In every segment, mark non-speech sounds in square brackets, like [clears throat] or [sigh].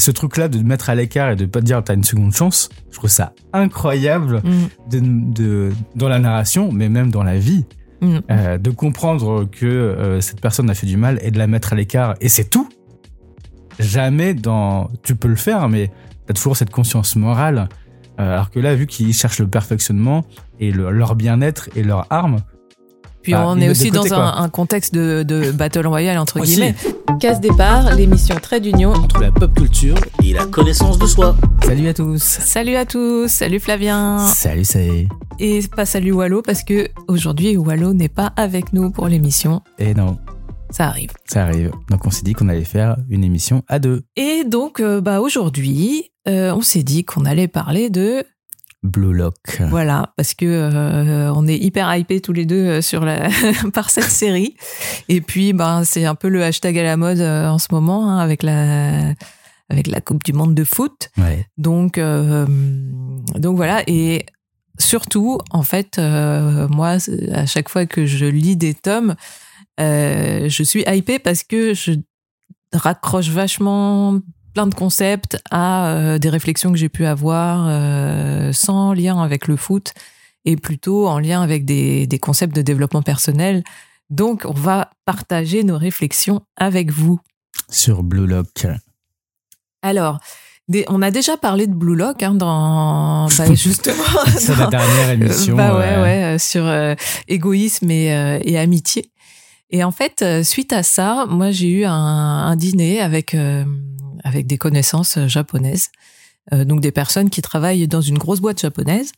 Et ce truc-là de te mettre à l'écart et de pas te dire t'as une seconde chance, je trouve ça incroyable Mm. de, de- dans la narration, mais même dans la vie, Mm. euh, de comprendre que euh, cette personne a fait du mal et de la mettre à l'écart. Et c'est tout. Jamais dans. Tu peux le faire, mais t'as toujours cette conscience morale. Euh, alors que là, vu qu'ils cherchent le perfectionnement et le- leur bien-être et leur arme, Puis Bah, on est aussi côté, dans un, un contexte de, de [laughs] battle royale entre Aussi. guillemets. Casse départ, l'émission Trait d'Union. Entre la pop culture et la connaissance de soi. salut à tous. Salut à tous, salut Flavien. Salut, c'est. Et pas salut Wallo parce que aujourd'hui Wallo n'est pas avec nous pour l'émission. Et non, Ça arrive. ça arrive. Donc on s'est dit qu'on allait faire une émission à deux. Et donc euh, bah aujourd'hui, euh, on s'est dit qu'on allait parler de Blue Lock. voilà parce que euh, on est hyper hypés tous les deux euh, sur la [laughs] par cette série. Et puis bah c'est un peu le hashtag à la mode euh, en ce moment hein, avec la avec la Coupe du monde de foot. Ouais. Donc, euh, donc voilà. Et surtout, en fait, euh, moi, à chaque fois que je lis des tomes, je suis hypée parce que je raccroche vachement plein de concepts à euh, des réflexions que j'ai pu avoir euh, sans lien avec le foot et plutôt en lien avec des, des concepts de développement personnel. Donc, on va partager nos réflexions avec vous. Sur Blue Lock. Alors, des- on a déjà parlé de Blue Lock hein, dans [laughs] bah, justement C'est la dernière émission. bah ouais, euh, ouais, euh, sur euh, égoïsme et, euh, et amitié. Et en fait, euh, suite à ça, moi j'ai eu un, un dîner avec euh, avec des connaissances euh, japonaises, euh, donc des personnes qui travaillent dans une grosse boîte japonaise.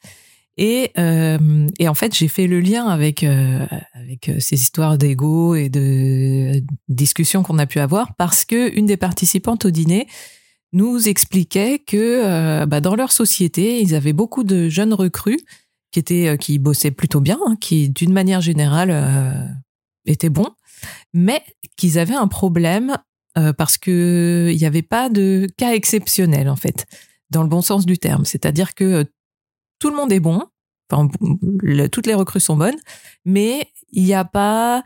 Et, euh, et en fait, j'ai fait le lien avec euh, avec ces histoires d'ego et de discussions qu'on a pu avoir parce que une des participantes au dîner nous expliquait que bah, dans leur société, ils avaient beaucoup de jeunes recrues qui étaient qui bossaient plutôt bien, hein, qui d'une manière générale étaient bons, mais qu'ils avaient un problème euh, parce que il n'y avait pas de cas exceptionnel en fait, dans le bon sens du terme. C'est-à-dire que euh, tout le monde est bon, enfin toutes les recrues sont bonnes, mais il n'y a pas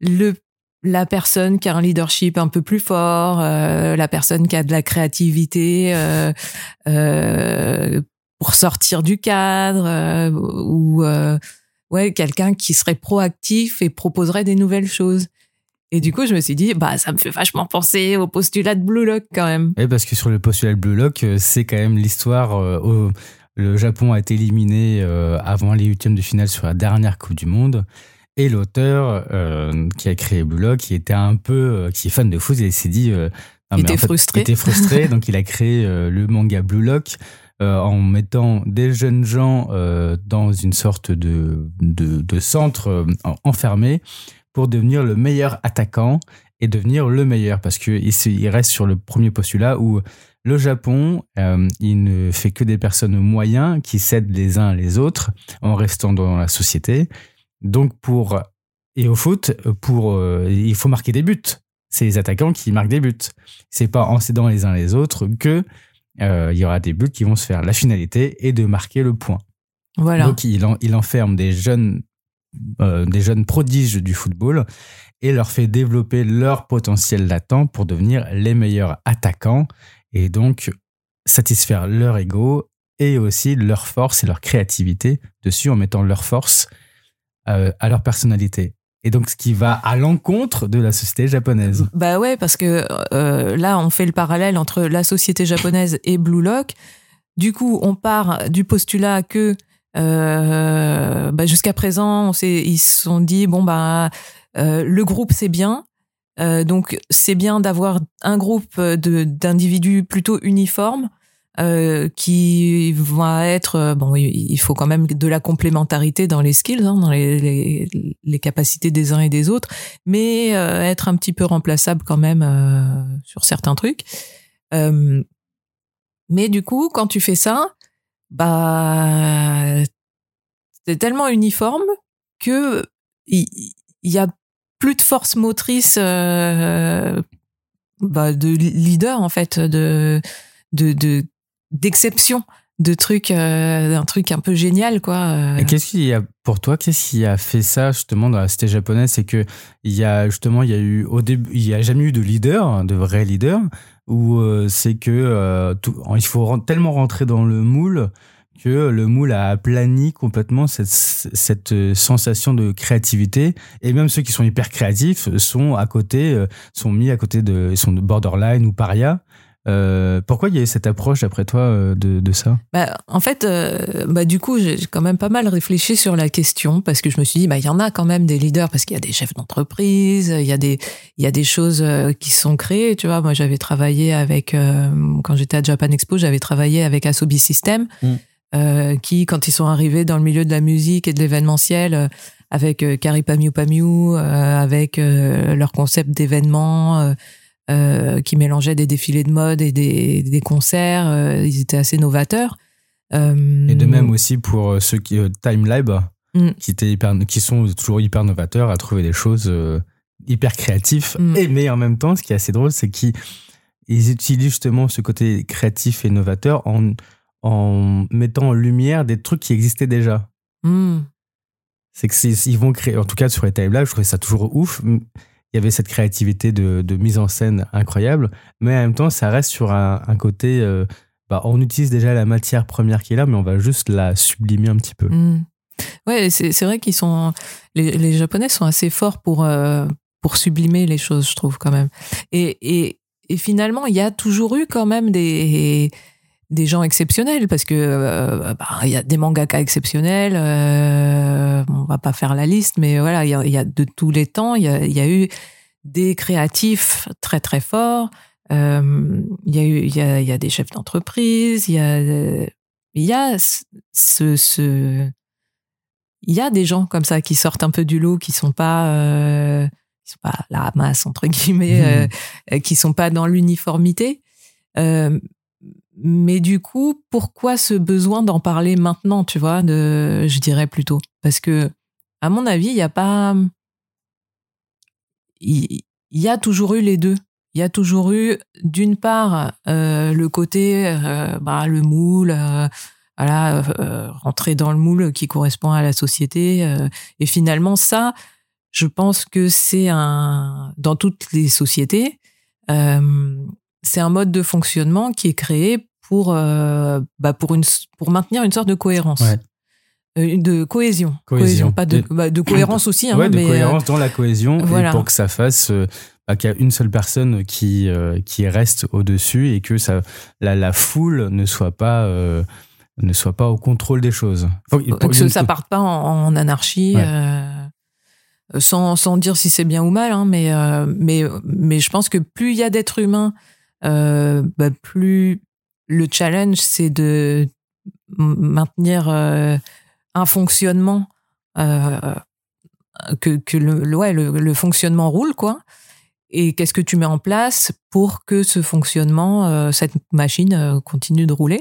le la personne qui a un leadership un peu plus fort, euh, la personne qui a de la créativité euh, euh, pour sortir du cadre, euh, ou euh, ouais quelqu'un qui serait proactif et proposerait des nouvelles choses. Et du coup, je me suis dit, bah ça me fait vachement penser au postulat de Blue Lock quand même. Et parce que sur le postulat de Blue Lock, euh, c'est quand même l'histoire. euh, au- le Japon a été éliminé euh, avant les huitièmes de finale sur la dernière Coupe du Monde. Et l'auteur euh, qui a créé Blue Lock, qui était un peu, qui est fan de foot, il s'est dit, euh, non, Il était en fait, frustré. Il était frustré, [laughs] donc il a créé euh, le manga Blue Lock euh, en mettant des jeunes gens euh, dans une sorte de, de, centre euh, en- enfermé pour devenir le meilleur attaquant et devenir le meilleur. Parce que il, reste sur le premier postulat où le Japon il ne fait que des personnes moyens qui s'aident les uns les autres en restant dans la société. Donc pour et au foot pour il faut marquer des buts. C'est les attaquants qui marquent des buts. C'est pas en s'aidant les uns les autres que il y aura des buts qui vont se faire la finalité est de marquer le point Voilà. donc il, en- il enferme des jeunes, euh, des jeunes prodiges du football et leur fait développer leur potentiel latent pour devenir les meilleurs attaquants et donc satisfaire leur ego et aussi leur force et leur créativité dessus en mettant leur force euh, à leur personnalité. Et donc ce qui va à l'encontre de la société japonaise. Bah ouais, parce que euh, là, on fait le parallèle entre la société japonaise et Blue Lock. Du coup, on part du postulat que euh, bah, jusqu'à présent, on ils se sont dit bon bah euh, le groupe c'est bien, Euh, donc c'est bien d'avoir un groupe d'individus plutôt uniformes euh, qui va être euh, bon il faut quand même de la complémentarité dans les skills hein, dans les, les, les capacités des uns et des autres mais euh, être un petit peu remplaçable quand même euh, sur certains trucs. Euh, mais du coup quand tu fais ça bah c'est tellement uniforme que il y, a plus de force motrice euh, bah, de leader en fait de de de d'exception de trucs euh, d'un truc un peu génial quoi euh. Et qu'est-ce qu'il y a pour toi Qu'est-ce qui a fait ça justement dans la cité japonaise? C'est que il y a justement il y a eu au début il y a jamais eu de leader, de vrai leader, ou euh, c'est que euh, il faut tellement rentrer dans le moule que le moule a aplani complètement cette, cette sensation de créativité. Et même ceux qui sont hyper créatifs sont à côté sont mis à côté de sont de borderline ou paria Euh, pourquoi il y a cette approche d'après toi euh, de, de ça? Bah, en fait, euh, bah, du coup, j'ai quand même pas mal réfléchi sur la question parce que je me suis dit, bah, il y en a quand même des leaders parce qu'il y a des chefs d'entreprise, il y a des, il y a des choses qui sont créées. Tu vois, moi, j'avais travaillé avec, euh, quand j'étais à Japan Expo, j'avais travaillé avec Asobi System, Mm. qui, quand ils sont arrivés dans le milieu de la musique et de l'événementiel, avec Kari Pamiu Pamiu, avec leur concept d'événement, euh, qui mélangeait des défilés de mode et des, des concerts. euh, ils étaient assez novateurs. Euh, et de même aussi pour ceux qui Time Lab Mm. qui étaient hyper qui sont toujours hyper novateurs à trouver des choses hyper créatifs Mm. et mais en même temps ce qui est assez drôle c'est qu'ils ils utilisent justement ce côté créatif et novateur en en mettant en lumière des trucs qui existaient déjà hmm, c'est que ils vont créer en tout cas sur les time labs je trouvais ça toujours ouf il y avait cette créativité de, mise en scène incroyable mais en même temps ça reste sur un, côté euh, bah, on utilise déjà la matière première qui est là mais on va juste la sublimer un petit peu hmm. Ouais, c'est vrai qu'ils sont les, les Japonais sont assez forts pour euh, pour sublimer les choses, je trouve quand même. Et et, et finalement, il y a toujours eu quand même des des gens exceptionnels parce que euh, bah, il y a des mangaka exceptionnels. Euh, on va pas faire la liste, mais voilà, il y y a de tous les temps, il y a, y a eu des créatifs très très forts. Euh, il y a eu, il y a, il y a des chefs d'entreprise. Il y a, euh, il y a ce, ce, il y a des gens comme ça qui sortent un peu du lot, qui sont pas, euh, qui sont pas la masse entre guillemets, euh, qui sont pas dans l'uniformité. Euh, mais du coup, pourquoi ce besoin d'en parler maintenant, tu vois, de, je dirais plutôt, parce que à mon avis, il y a pas, il, y a toujours eu les deux. Il y a toujours eu, d'une part, euh, le côté, euh, bah, le moule, euh, voilà, rentrer dans le moule qui correspond à la société. et finalement, ça, je pense que c'est un, dans toutes les sociétés, c'est un mode de fonctionnement qui est créé pour, euh, bah, pour une, pour maintenir une sorte de cohérence. Ouais. Euh, de cohésion. Cohésion. pas de, bah, de cohérence aussi. Hein, ouais, de mais, euh, cohérence dans la cohésion voilà. et pour que ça fasse bah, qu'il y a une seule personne qui qui reste au dessus et que ça la, la foule ne soit pas ne soit pas au contrôle des choses. Faut- que ça parte pas en, en anarchie. Ouais. euh, sans, sans dire si c'est bien ou mal, hein, mais, euh, mais, mais je pense que plus il y a d'êtres humains, euh, bah, plus le challenge, c'est de maintenir euh, un fonctionnement, euh, que, le, ouais, le, fonctionnement roule, quoi. Et qu'est-ce que tu mets en place pour que ce fonctionnement, euh, cette machine continue de rouler?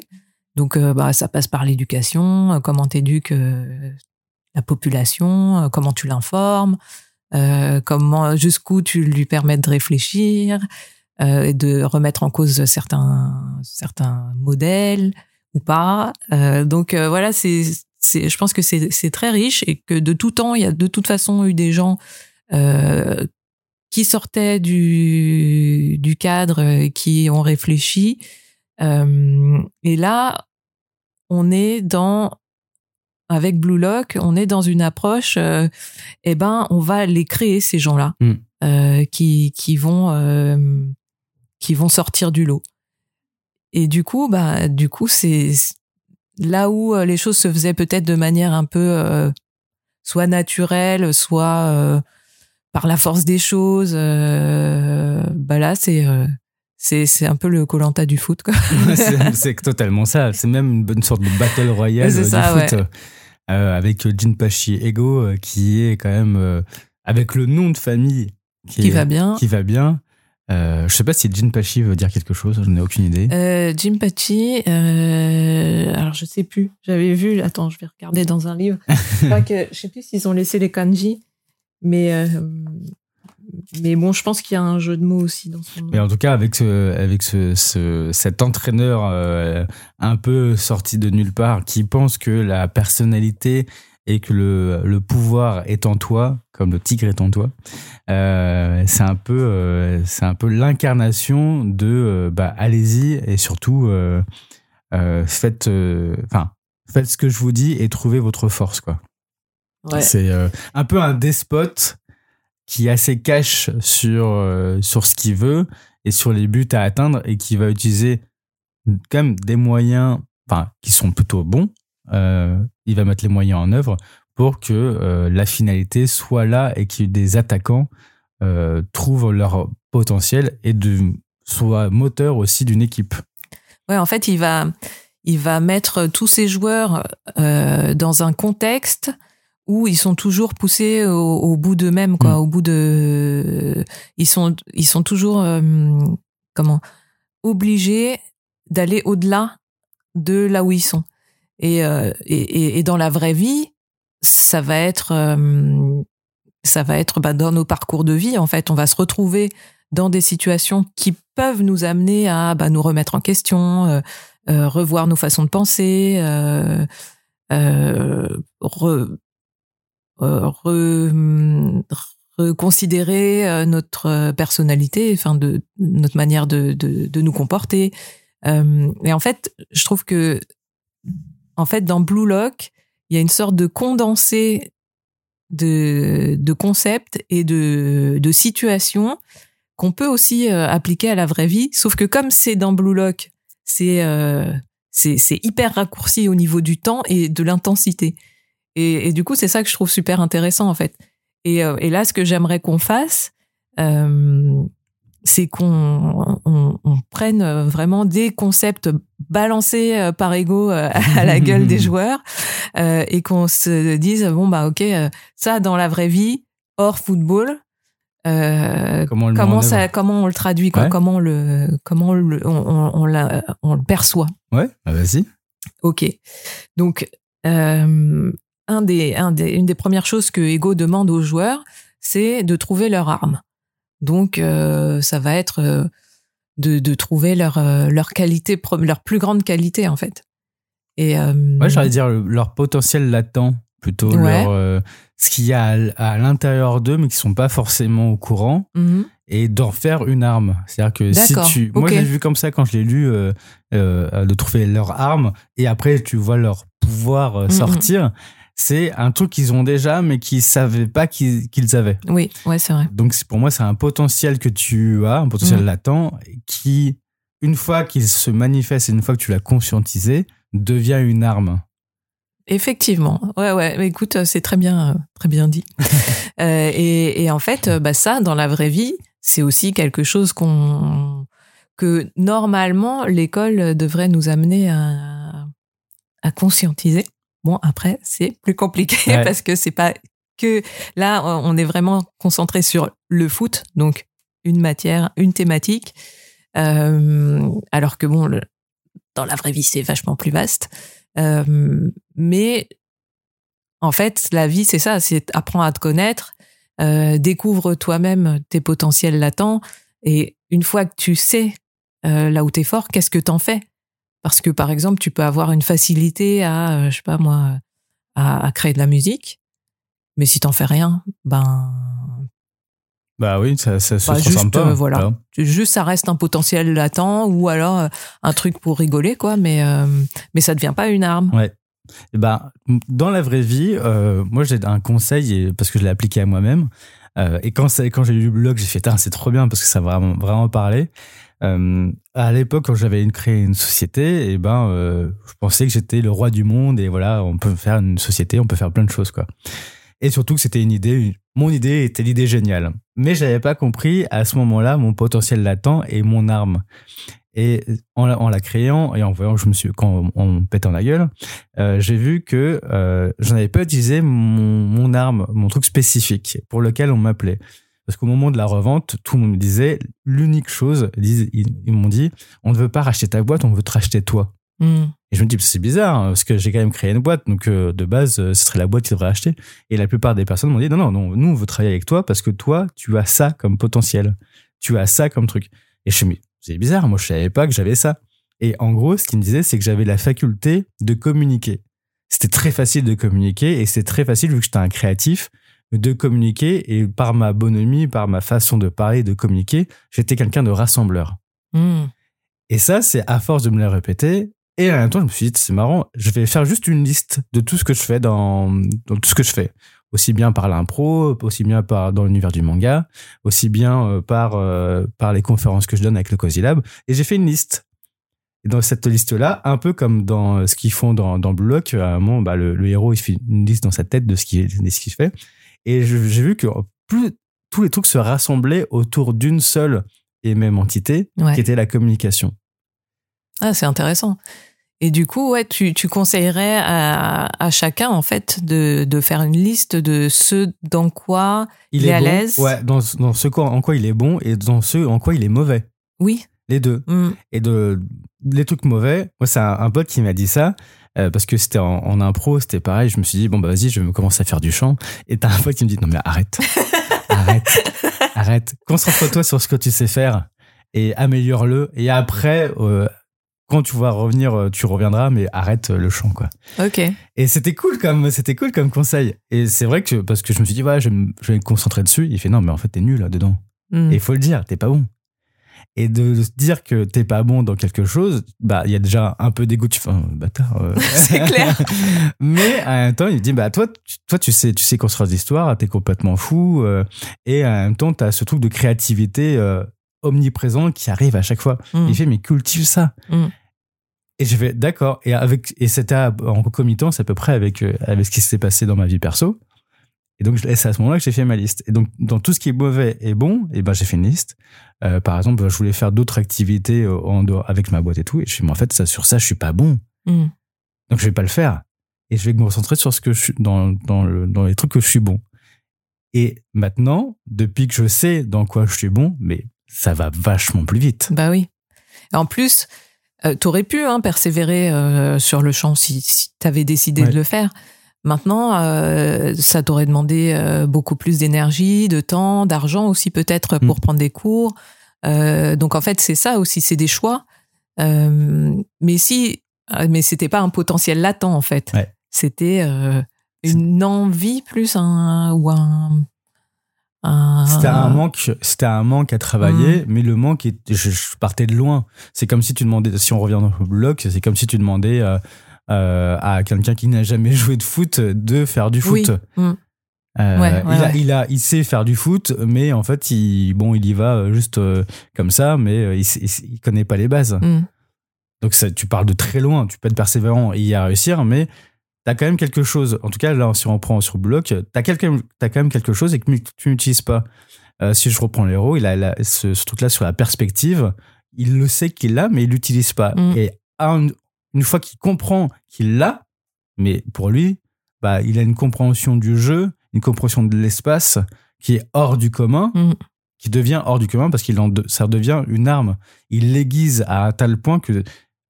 Donc, bah, ça passe par l'éducation, comment t'éduques euh, la population, comment tu l'informes, comment jusqu'où tu lui permets de réfléchir, euh, de remettre en cause certains certains modèles ou pas. Euh, donc euh, voilà, c'est je pense que c'est c'est très riche et que de tout temps il y a de toute façon eu des gens euh, qui sortaient du du cadre, euh, qui ont réfléchi. Euh, et là, on est dans avec Blue Lock, on est dans une approche, euh, eh ben, on va les créer ces gens-là Mm. euh, qui qui vont euh, qui vont sortir du lot. Et du coup, bah, du coup, c'est là où euh, les choses se faisaient peut-être de manière un peu euh, soit naturelle, soit euh, par la force des choses. euh, bah là, c'est c'est c'est un peu le Colanta du foot, [laughs] c'est totalement ça. C'est même une bonne sorte de battle royale du ça, foot ouais. avec Jinpachi Ego qui est quand même avec le nom de famille qui est- va bien. qui va bien. Euh, je sais pas si Jinpachi veut dire quelque chose, je n'ai aucune idée. Euh, Jim Pachi, euh, alors je sais plus, j'avais vu, attends, je vais regarder dans un livre. [laughs] je crois que, je sais plus s'ils ont laissé les kanji, mais, euh, mais bon, je pense qu'il y a un jeu de mots aussi dans son. Mais en tout cas, avec, ce, avec ce, ce- cet entraîneur euh, un peu sorti de nulle part qui pense que la personnalité et que le, le pouvoir est en toi, comme le tigre est en toi, euh, c'est un peu, euh, c'est un peu l'incarnation de, euh, bah, allez-y et surtout, faites, enfin, faites ce que je vous dis et trouvez votre force, quoi. Ouais. C'est un peu un despote qui est assez cash sur, sur ce qu'il veut et sur les buts à atteindre et qui va utiliser quand même des moyens enfin, qui sont plutôt bons. Euh, il va mettre les moyens en œuvre pour que euh, la finalité soit là et que des attaquants euh, trouvent leur potentiel et de, soient moteurs aussi d'une équipe. Ouais, en fait, il va, il va mettre tous ces joueurs euh, dans un contexte où ils sont toujours poussés au, au bout d'eux-mêmes, quoi, Mm. au bout de, ils sont, ils sont toujours, euh, comment, obligés d'aller au-delà de là où ils sont. Et, euh, et, et- dans la vraie vie, ça va être, euh, ça va être bah, dans nos parcours de vie. En fait, on va se retrouver dans des situations qui peuvent nous amener à bah, nous remettre en question, euh, euh, revoir nos façons de penser, euh, euh, re- re- reconsidérer euh, notre personnalité, enfin de notre manière de, de, de nous comporter. Et en fait, je trouve que en fait dans Blue Lock, il y a une sorte de condensé de, concepts et de, situations qu'on peut aussi euh, appliquer à la vraie vie. Sauf que comme c'est dans Blue Lock, c'est euh, hyper raccourci au niveau du temps et de l'intensité. Et, du coup, c'est ça que je trouve super intéressant en fait. Et, euh, là, ce que j'aimerais qu'on fasse, c'est qu'on on, on prenne vraiment des concepts balancés euh, par ego euh, à la gueule des [laughs] joueurs euh, et qu'on se dise bon bah ok euh, ça dans la vraie vie hors football euh, Comment comment ça comment on le traduit quoi Ouais. comment on le comment on le, on, on, on la- on le perçoit Ouais, bah vas-y. Ok. Donc, euh, un des, un des, une des premières choses que Ego demande aux joueurs, c'est de trouver leur arme. Donc, euh, ça va être euh, de, de trouver leur, euh, leur qualité, leur plus grande qualité, en fait. Et, Ouais, j'allais dire le- leur potentiel latent, plutôt Ouais. leur, ce qu'il y a à, à l'intérieur d'eux, mais qui sont pas forcément au courant, mhm. et d'en faire une arme. C'est-à-dire que si tu, moi j'ai vu comme ça quand je l'ai lu, euh, euh, de trouver leur arme, et après tu vois leur pouvoir Mhm. sortir. C'est un truc qu'ils ont déjà, mais qu'ils savaient pas qu'ils avaient. Oui, ouais, c'est vrai. Donc pour moi, c'est un potentiel que tu as, un potentiel Mhm. latent, qui, une fois qu'il se manifeste et une fois que tu l'as conscientisé, devient une arme. Effectivement. Ouais, ouais. Écoute, euh, c'est très bien, euh, très bien dit. [laughs] Euh, et, et en fait, bah, ça, dans la vraie vie, c'est aussi quelque chose qu'on que normalement l'école devrait nous amener à, à conscientiser. Bon, après, c'est plus compliqué [laughs] Ouais. parce que c'est pas que là, on est vraiment concentré sur le foot, donc une matière, une thématique, Euh, alors que bon, le- dans la vraie vie, c'est vachement plus vaste. Euh, mais en fait, la vie, c'est ça, c'est apprends à te connaître, euh, découvre toi-même tes potentiels latents, et une fois que tu sais euh, là où t'es fort, qu'est-ce que t'en fais? Parce que par exemple, tu peux avoir une facilité à, euh, je sais pas moi, à, à créer de la musique, mais si t'en fais rien, ben Bah oui, ça, ça se Bah, juste, pas. euh, voilà. juste ça reste un potentiel latent ou alors euh, un truc pour rigoler quoi, mais euh, mais ça devient pas une arme. Ouais. Et ben, dans la vraie vie, euh, moi j'ai un conseil parce que je l'ai appliqué à moi-même. Et quand, j'ai lu le blog, j'ai fait c'est trop bien parce que ça m'a vraiment, vraiment parlé. Euh, à l'époque, quand j'avais créé une société, et ben, euh, je pensais que j'étais le roi du monde et voilà, on peut faire une société, on peut faire plein de choses quoi. Et surtout que c'était une idée, mon idée était l'idée géniale. Mais j'avais pas compris à ce moment-là mon potentiel latent et mon arme. Et en la, créant et en voyant je me suis, quand on, pétait en la gueule, euh, j'ai vu que euh, j'en avais pas utilisé mon arme, mon truc spécifique pour lequel on m'appelait. Parce qu'au moment de la revente, tout le monde me disait l'unique chose, ils, m'ont dit, on ne veut pas racheter ta boîte, on veut te racheter toi. Hmm. Et je me dis, c'est bizarre, hein, parce que j'ai quand même créé une boîte, donc euh, de base, euh, ce serait la boîte qui devrait acheter. Et la plupart des personnes m'ont dit, non, non, non, nous, on veut travailler avec toi parce que toi, tu as ça comme potentiel. Tu as ça comme truc. Et je me dis, c'est bizarre, moi, je savais pas que j'avais ça. Et en gros, ce qu'ils me disaient, c'est que j'avais la faculté de communiquer. c'était très facile de communiquer et c'est très facile, vu que j'étais un créatif, de communiquer et par ma bonhomie, par ma façon de parler, de communiquer, j'étais quelqu'un de rassembleur. Hmm. Et ça, c'est à force de me le répéter. Et en même temps, je me suis dit, c'est marrant, je vais faire juste une liste de tout ce que je fais dans, dans tout ce que je fais. Aussi bien par l'impro, aussi bien par, dans l'univers du manga, aussi bien euh, par, euh, par les conférences que je donne avec le Cozy Lab. Et j'ai fait une liste. Et dans cette liste-là, un peu comme dans euh, ce qu'ils font dans, dans Blue Lock, à un moment, bah, le, le héros, il fait une liste dans sa tête de ce qu'il de ce qu'il fait. Et j'ai vu que plus tous les trucs se rassemblaient autour d'une seule et même entité, Ouais. qui était la communication. Ah, c'est intéressant. Et du coup, ouais, tu, tu conseillerais à, à chacun, en fait, de, de faire une liste de ce dans quoi Il est à bon, l'aise Ouais, dans, dans ce quoi, en quoi il est bon et dans ce en quoi il est mauvais. Oui. Les deux. Hmm. Et de les trucs mauvais, moi c'est un, un pote qui m'a dit ça euh, parce que c'était en, en impro, c'était pareil. Je me suis dit bon bah vas-y, je vais me commencer à faire du chant. Et t'as un pote qui me dit non mais arrête, [laughs] arrête, arrête. Concentre-toi sur ce que tu sais faire et améliore-le. Et après, euh, quand tu vas revenir, euh, tu reviendras, mais arrête le chant quoi. Ok. Et c'était cool comme c'était cool comme conseil. Et c'est vrai que parce que je me suis dit ouais, je, vais me- je vais me concentrer dessus. Il fait non mais en fait t'es nul là dedans. Hmm. Et il faut le dire, t'es pas bon. Et de se dire que t'es pas bon dans quelque chose, bah il y a déjà un peu d'égo, tu fais un bâtard. euh. [laughs] C'est clair. [laughs] Mais en même temps, il dit bah toi, tu- toi tu sais, tu sais construire des histoires, t'es complètement fou. euh, et en même temps, t'as ce truc de créativité euh, omniprésent qui arrive à chaque fois. Hmm. Il fait mais cultive ça. Mm. Et je vais d'accord. Et avec et c'était en concomitant, c'est à peu près avec euh, avec ce qui s'est passé dans ma vie perso. Et donc c'est à ce moment-là que j'ai fait ma liste. Et donc dans tout ce qui est mauvais et bon, et ben j'ai fait une liste. Euh, par exemple, je voulais faire d'autres activités euh, en dehors avec ma boîte et tout. Et je suis mais en fait ça sur ça je suis pas bon. Hmm. Donc je vais pas le faire. Et je vais me concentrer sur ce que je suis dans dans le dans les trucs que je suis bon. Et maintenant, depuis que je sais dans quoi je suis bon, mais ça va vachement plus vite. Bah oui. En plus, euh, t'aurais pu hein, persévérer euh, sur le champ si, si t'avais décidé Ouais. de le faire. Maintenant, euh, ça t'aurait demandé euh, beaucoup plus d'énergie, de temps, d'argent aussi peut-être pour Mm. prendre des cours. Euh, donc en fait, c'est ça aussi, c'est des choix. Mais si, mais c'était pas un potentiel latent en fait. Ouais. C'était une envie plus un ou un. un- C'était un manque, c'était un manque à travailler, mais le manque, est, je, je partais de loin. C'est comme si tu demandais, si on revient dans le bloc, c'est comme si tu demandais euh, à quelqu'un qui n'a jamais joué de foot de faire du Oui. foot. Mm. Euh, Ouais, ouais, il, a, ouais. il a, il sait faire du foot, mais en fait, il, bon, il y va euh, juste comme ça, mais il, il, il connaît pas les bases. Mm. Donc ça, tu parles de très loin, tu peux être persévérant et y réussir, mais t'as quand même quelque chose. En tout cas, là, si on prend sur bloc, t'as t'as quand même quelque chose et que tu n'utilises pas. Euh, si je reprends l'héros, il a la- ce, ce truc-là sur la perspective. Il le sait qu'il l'a, mais il l'utilise pas. Mm. Et un- une fois qu'il comprend qu'il l'a, mais pour lui, bah, il a une compréhension du jeu, une compréhension de l'espace qui est hors du commun, Mm. qui devient hors du commun parce qu'il en de- ça devient une arme. Il l'aiguise à un tel point que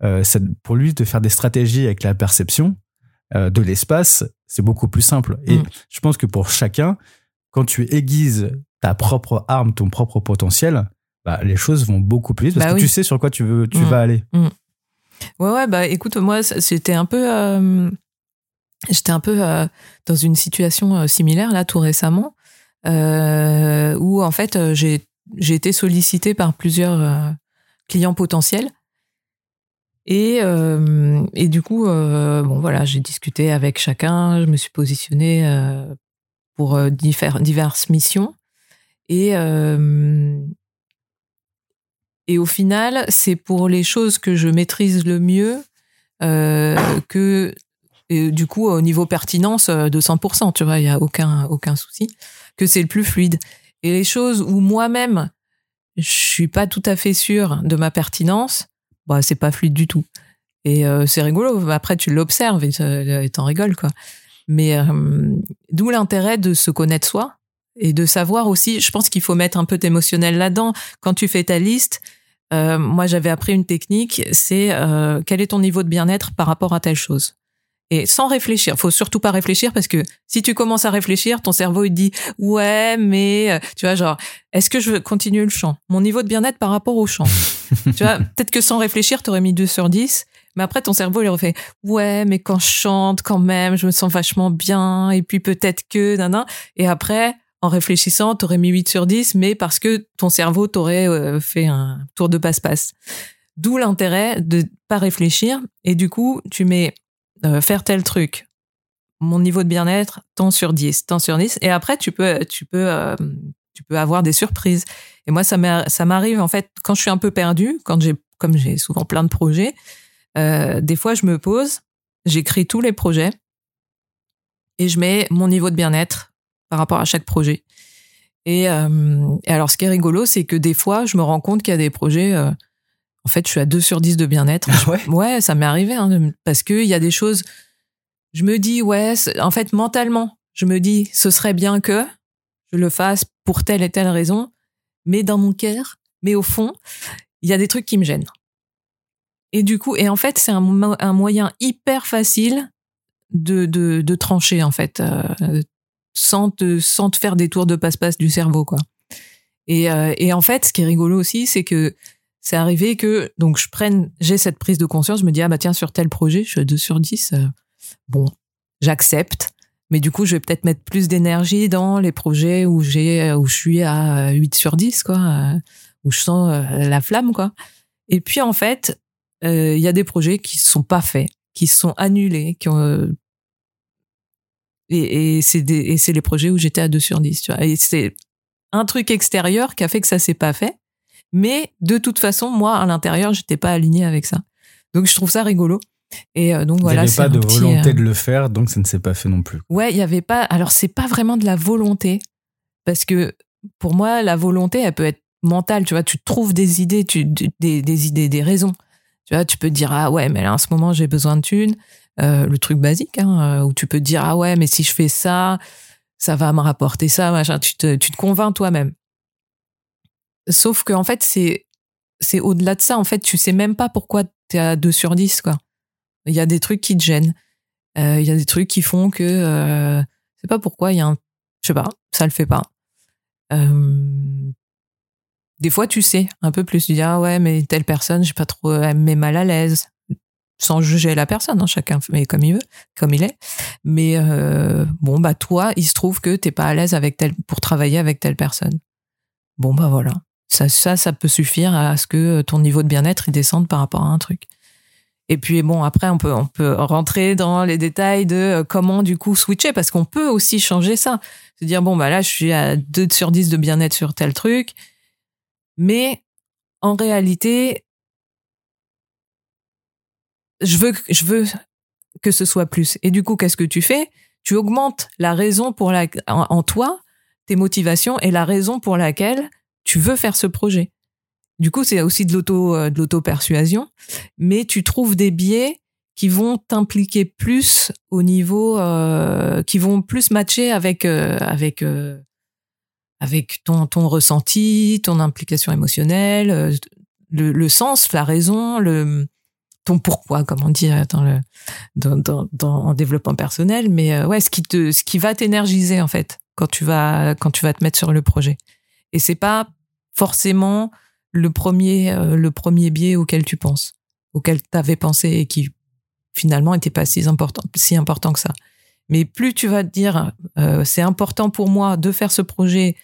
euh, pour lui de faire des stratégies avec la perception euh, de l'espace, c'est beaucoup plus simple. Et Mm. je pense que pour chacun, quand tu aiguises ta propre arme, ton propre potentiel, bah, les choses vont beaucoup plus vite parce Bah que oui. tu sais sur quoi tu veux, tu Mm. vas aller. Ouais, ouais, bah écoute, moi, c'était un peu. euh, J'étais un peu euh, dans une situation euh, similaire, là, tout récemment, où, en fait, j'ai été sollicitée par plusieurs clients potentiels. Et, et du coup, bon, voilà, j'ai discuté avec chacun, je me suis positionnée pour diffère- diverses missions. Et, et au final, c'est pour les choses que je maîtrise le mieux euh, que, du coup, au niveau pertinence euh, de 100%, tu vois, il n'y a aucun, aucun souci, que c'est le plus fluide. Et les choses où moi-même, je suis pas tout à fait sûre de ma pertinence, bah, c'est pas fluide du tout. Et euh, c'est rigolo. Après, tu l'observes et t'en rigoles, quoi. Mais d'où l'intérêt de se connaître soi et de savoir aussi. Je pense qu'il faut mettre un peu d'émotionnel là-dedans. Quand tu fais ta liste, euh, moi j'avais appris une technique, c'est euh, quel est ton niveau de bien-être par rapport à telle chose? Et sans réfléchir, faut surtout pas réfléchir parce que si tu commences à réfléchir, ton cerveau il dit ouais mais euh, tu vois genre est-ce que je veux continuer le chant? Mon niveau de bien-être par rapport au chant. [laughs] tu vois peut-être que sans réfléchir, t'aurais mis 2 sur 10. Mais après, ton cerveau, il refait, ouais, mais quand je chante, quand même, je me sens vachement bien, et puis peut-être que, nan, Et après, en réfléchissant, t'aurais mis 8 sur 10, mais parce que ton cerveau t'aurait euh, fait un tour de passe-passe. D'où l'intérêt de pas réfléchir, et du coup, tu mets euh, faire tel truc, mon niveau de bien-être, tant sur 10, tant sur 10, et après, tu peux, tu peux, euh, tu peux avoir des surprises. Et moi, ça m'arrive, en fait, quand je suis un peu perdue, quand j'ai, comme j'ai souvent plein de projets, euh, des fois, je me pose, j'écris tous les projets et je mets mon niveau de bien-être par rapport à chaque projet. Et, euh, alors, ce qui est rigolo, c'est que des fois, je me rends compte qu'il y a des projets. Euh, en fait, je suis à 2 sur 10 de bien-être. Ah [laughs] ouais, ouais, ça m'est arrivé hein, parce qu'il y a des choses. Je me dis, ouais, en fait, mentalement, je me dis, ce serait bien que je le fasse pour telle et telle raison, mais dans mon cœur, mais au fond, il y a des trucs qui me gênent. Et du coup, et en fait, c'est un, un, moyen hyper facile de, de, de trancher, en fait, euh, sans, te, te faire des tours de passe-passe du cerveau, quoi. Et, euh, et en fait, ce qui est rigolo aussi, c'est que c'est arrivé que, donc, je prenne, j'ai cette prise de conscience, je me dis, ah bah tiens, sur tel projet, je suis à 2 sur 10, euh, bon, j'accepte. Mais du coup, je vais peut-être mettre plus d'énergie dans les projets où j'ai, où je suis à 8 sur 10, quoi, où je sens la flamme, quoi. Et puis, en fait, euh, il y a des projets qui sont pas faits, qui sont annulés, qui ont euh, et, et c'est les projets où j'étais à 2 sur 10, tu vois. Et c'est un truc extérieur qui a fait que ça s'est pas fait. Mais de toute façon, moi, à l'intérieur, j'étais pas aligné avec ça. Donc, je trouve ça rigolo. Et euh, donc voilà. Il n'y avait pas de volonté de le faire, donc ça ne s'est pas fait non plus. Ouais, il y avait pas. Alors, c'est pas vraiment de la volonté. Parce que pour moi, la volonté, elle peut être mentale. Tu vois, tu trouves des idées, tu, des, des idées, des raisons. Tu vois, tu peux te dire ah ouais, mais là en ce moment j'ai besoin de thunes, euh, le truc basique, hein, euh, où tu peux te dire ah ouais, mais si je fais ça, ça va me rapporter ça, machin. Tu te, tu te convaincs toi-même. Sauf que en fait c'est c'est au-delà de ça. En fait, tu sais même pas pourquoi tu es à 2 sur 10 quoi. Il y a des trucs qui te gênent. Euh, il y a des trucs qui font que euh, c'est pas pourquoi il y a un je sais pas, ça le fait pas. Des fois, tu sais un peu plus. Tu dis, ah ouais, mais telle personne, j'ai pas trop, elle me met mal à l'aise. Sans juger la personne, hein, chacun fait comme il veut, comme il est. Mais euh, bon, bah toi, il se trouve que t'es pas à l'aise avec telle, pour travailler avec telle personne. Bon, bah voilà. Ça, ça, ça peut suffire à ce que ton niveau de bien-être il descende par rapport à un truc. Et puis bon, après on peut on peut rentrer dans les détails de euh, comment du coup switcher parce qu'on peut aussi changer ça. Se dire bon bah là je suis à 2 sur 10 de bien-être sur tel truc. Mais en réalité, je veux, je veux que ce soit plus. Et du coup, qu'est-ce que tu fais? Tu augmentes la raison pour la, en, toi, tes motivations et la raison pour laquelle tu veux faire ce projet. Du coup, c'est aussi de l'auto, euh, de l'auto-persuasion, mais tu trouves des biais qui vont t'impliquer plus au niveau, euh, qui vont plus matcher avec euh, avec euh, avec ton, ton ressenti, ton implication émotionnelle, euh, le, le sens, la raison, le ton pourquoi, comme on dit dans le dans, dans, en développement personnel, mais euh, ouais, ce qui te ce qui va t'énergiser en fait quand tu vas quand tu vas te mettre sur le projet. Et c'est pas forcément le premier euh, le premier biais auquel tu penses, auquel tu avais pensé et qui finalement était pas si important si important que ça. Mais plus tu vas te dire euh, c'est important pour moi de faire ce projet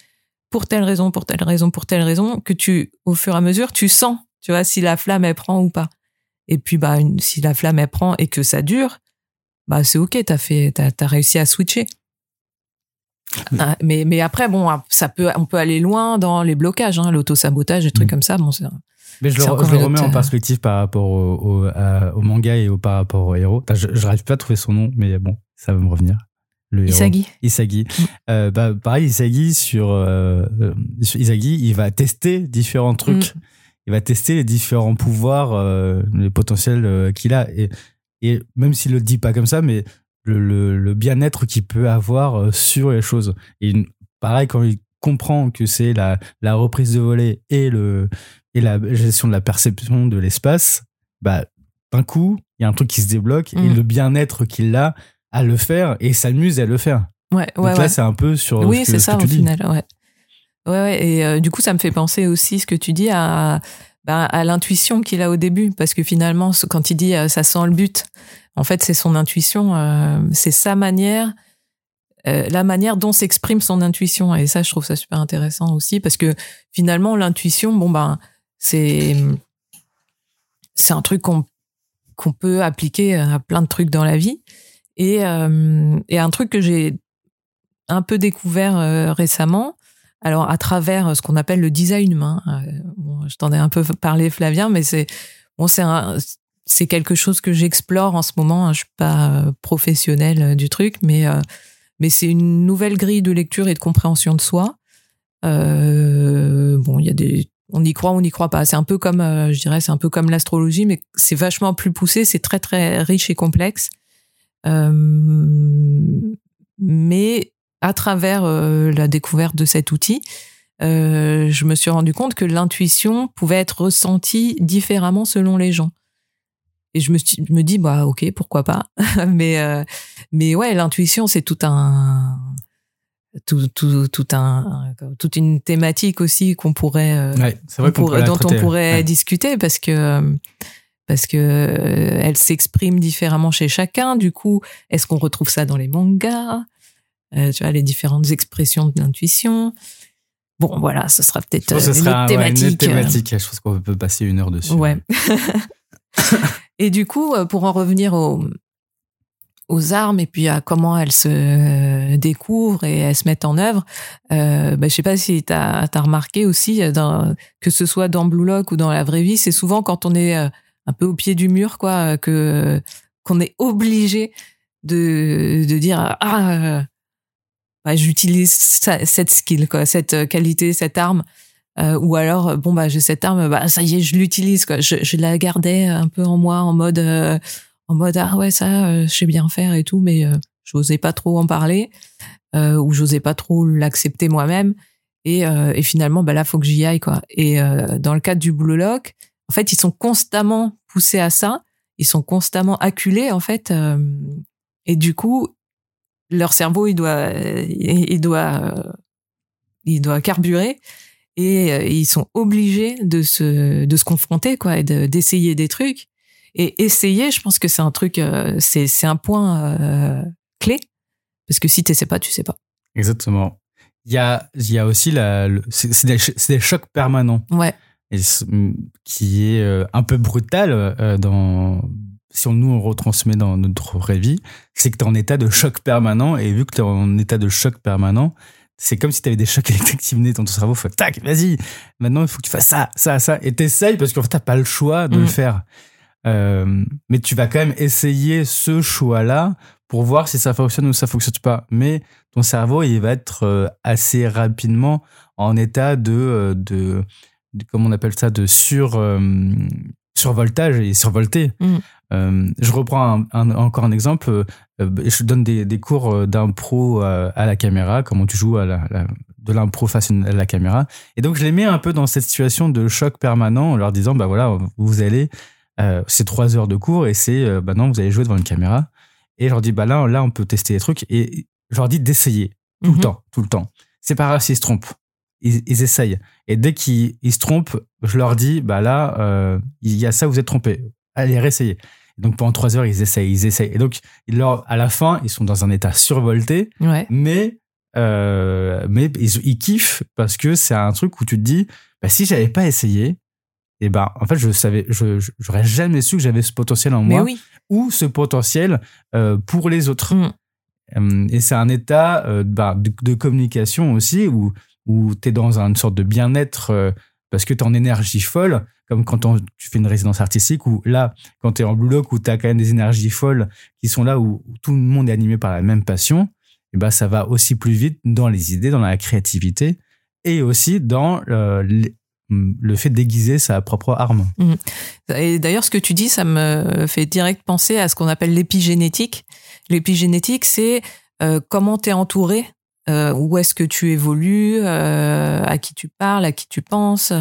pour telle raison, pour telle raison, pour telle raison, que tu, au fur et à mesure, tu sens, tu vois, si la flamme elle prend ou pas. Et puis bah une, si la flamme elle prend et que ça dure, bah c'est ok, t'as fait, t'as as réussi à switcher. Ah, mais mais après bon, ça peut, on peut aller loin dans les blocages, hein, l'auto sabotage, des trucs mm. comme ça. Bon, mais je le, je le remets en perspective par rapport au, au, manga et au, par rapport au héros. je, je n'arrive pas à trouver son nom, mais bon, ça va me revenir. Isagi. Isagi. Mm. Euh, bah, pareil, Isagi sur, euh, Isagi, il va tester différents trucs. Mm. Il va tester les différents pouvoirs, euh, les potentiels euh, qu'il a. Et, et même s'il le dit pas comme ça, mais le, le, le bien-être qu'il peut avoir euh, sur les choses. Et pareil, quand il comprend que c'est la, la reprise de volet et, le, et la gestion de la perception de l'espace, bah, d'un coup, il y a un truc qui se débloque et mm. le bien-être qu'il a à le faire et s'amuse à le faire. Ouais, ouais. Donc là, c'est un peu sur. Oui, c'est ça au final, ouais. Ouais, ouais. Et euh, du coup, ça me fait penser aussi ce que tu dis à ben, à l'intuition qu'il a au début, parce que finalement, quand il dit ça sent le but, en fait, c'est son intuition, c'est sa manière, la manière dont s'exprime son intuition. Et ça, je trouve ça super intéressant aussi, parce que finalement, l'intuition, bon ben, c'est c'est un truc qu'on qu'on peut appliquer à plein de trucs dans la vie. Et, euh, et un truc que j'ai un peu découvert euh, récemment, alors à travers ce qu'on appelle le design humain. Euh, bon, je t'en ai un peu parlé, Flavien, mais c'est bon, c'est quelque chose que j'explore en ce moment. Hein. Je suis pas professionnelle du truc, mais mais c'est une nouvelle grille de lecture et de compréhension de soi. bon, il y a des on y croit, on n'y croit pas. C'est un peu comme, euh, je dirais, c'est un peu comme l'astrologie, mais c'est vachement plus poussé, c'est très très riche et complexe. Euh, mais à travers euh, la découverte de cet outil, je me suis rendu compte que l'intuition pouvait être ressentie différemment selon les gens. Et je me, me dis, bah ok, pourquoi pas. [laughs] mais mais ouais, l'intuition, c'est tout un tout, tout, tout un, toute une thématique aussi qu'on pourrait, euh, vrai pourrait dont on pourrait discuter parce que parce que euh, elle s'exprime différemment chez chacun. Du coup, est-ce qu'on retrouve ça dans les mangas? Euh, Tu vois les différentes expressions de l'intuition. Bon, voilà, ce sera peut-être une, autre thématique. thématique. Je pense qu'on peut passer une heure dessus. Ouais. [laughs] [laughs] Et du coup, pour en revenir au, aux armes et puis à comment elles se découvrent et elles se mettent en œuvre. Euh, bah, je sais pas si tu as, remarqué aussi, euh, dans, que ce soit dans Blue Lock ou dans la vraie vie, c'est souvent quand on est euh, un peu au pied du mur, quoi, que qu'on est obligé de, de dire ah bah, j'utilise cette skill, quoi, cette qualité, cette arme. Euh, ou alors bon bah j'ai cette arme bah ça y est je l'utilise quoi. Je, je la gardais un peu en moi en mode en mode ah ouais ça euh, je sais bien faire et tout mais euh, j'osais pas trop en parler euh, ou j'osais pas trop l'accepter moi-même. Et, et finalement bah là faut que j'y aille quoi. Et dans le cadre du Blue Lock en fait ils sont constamment poussés à ça. Ils sont constamment acculés en fait et du coup leur cerveau il doit il doit il doit carburer et ils sont obligés de se de se confronter quoi et d'essayer des trucs et essayer, je pense que c'est un truc, euh, c'est c'est un point euh, clé parce que si tu sais pas, tu sais pas. Exactement. Il y a il y a aussi la c'est des, des, chocs permanents. Ouais. Et, qui est euh, un peu brutal dans si on nous on retransmet dans notre vraie vie, c'est que tu es en état de choc permanent et vu que tu es en état de choc permanent, c'est comme si tu avais des chocs [laughs] électriques qui venaient dans ton cerveau. Faut, tac, vas-y. Maintenant, il faut que tu fasses ça, ça, ça. Et t'essayes parce qu'en fait, t'as pas le choix de le mm. faire. Euh, mais tu vas quand même essayer ce choix-là pour voir si ça fonctionne ou ça fonctionne pas. Mais ton cerveau, il va être euh, assez rapidement en état de, euh, de, comment on appelle ça, de sur, survoltage et survolté. Mm. je reprends encore un exemple. je donne des, des cours d'impro à, la caméra, comment tu joues à la, de l'impro face à la caméra. Et donc, je les mets un peu dans cette situation de choc permanent en leur disant, bah voilà, vous allez euh, c'est trois heures de cours et c'est euh, bah non, vous allez jouer devant une caméra. Et je leur dis, bah là, là, on peut tester les trucs. Et je leur dis d'essayer tout le mhm. temps, tout le temps. C'est pas grave s'ils se trompent. Ils, essayent. Et dès qu'ils se trompent, je leur dis, bah là, euh, il y a ça, vous êtes trompés. Allez, réessayez. Donc pendant trois heures, ils essayent, ils essayent. Et donc, leur, à la fin, ils sont dans un état survolté, mais mais ils, ils, kiffent parce que c'est un truc où tu te dis, bah, si j'avais pas essayé, et ben en fait je savais je j'aurais jamais su que j'avais ce potentiel en moi ou ce potentiel euh, pour les autres mm. euh, et c'est un état euh, bah, de, communication aussi où où tu es dans une sorte de bien-être parce que tu en énergie folle comme quand tu fais une résidence artistique ou là quand tu es en bloc où tu as quand même des énergies folles qui sont là où, tout le monde est animé par la même passion et ben ça va aussi plus vite dans les idées dans la créativité et aussi dans le fait de déguiser sa propre arme. Mmh. Et d'ailleurs, ce que tu dis, ça me fait direct penser à ce qu'on appelle l'épigénétique. L'épigénétique, c'est euh, comment tu es entouré, euh, où est-ce que tu évolues, euh, à qui tu parles, à qui tu penses,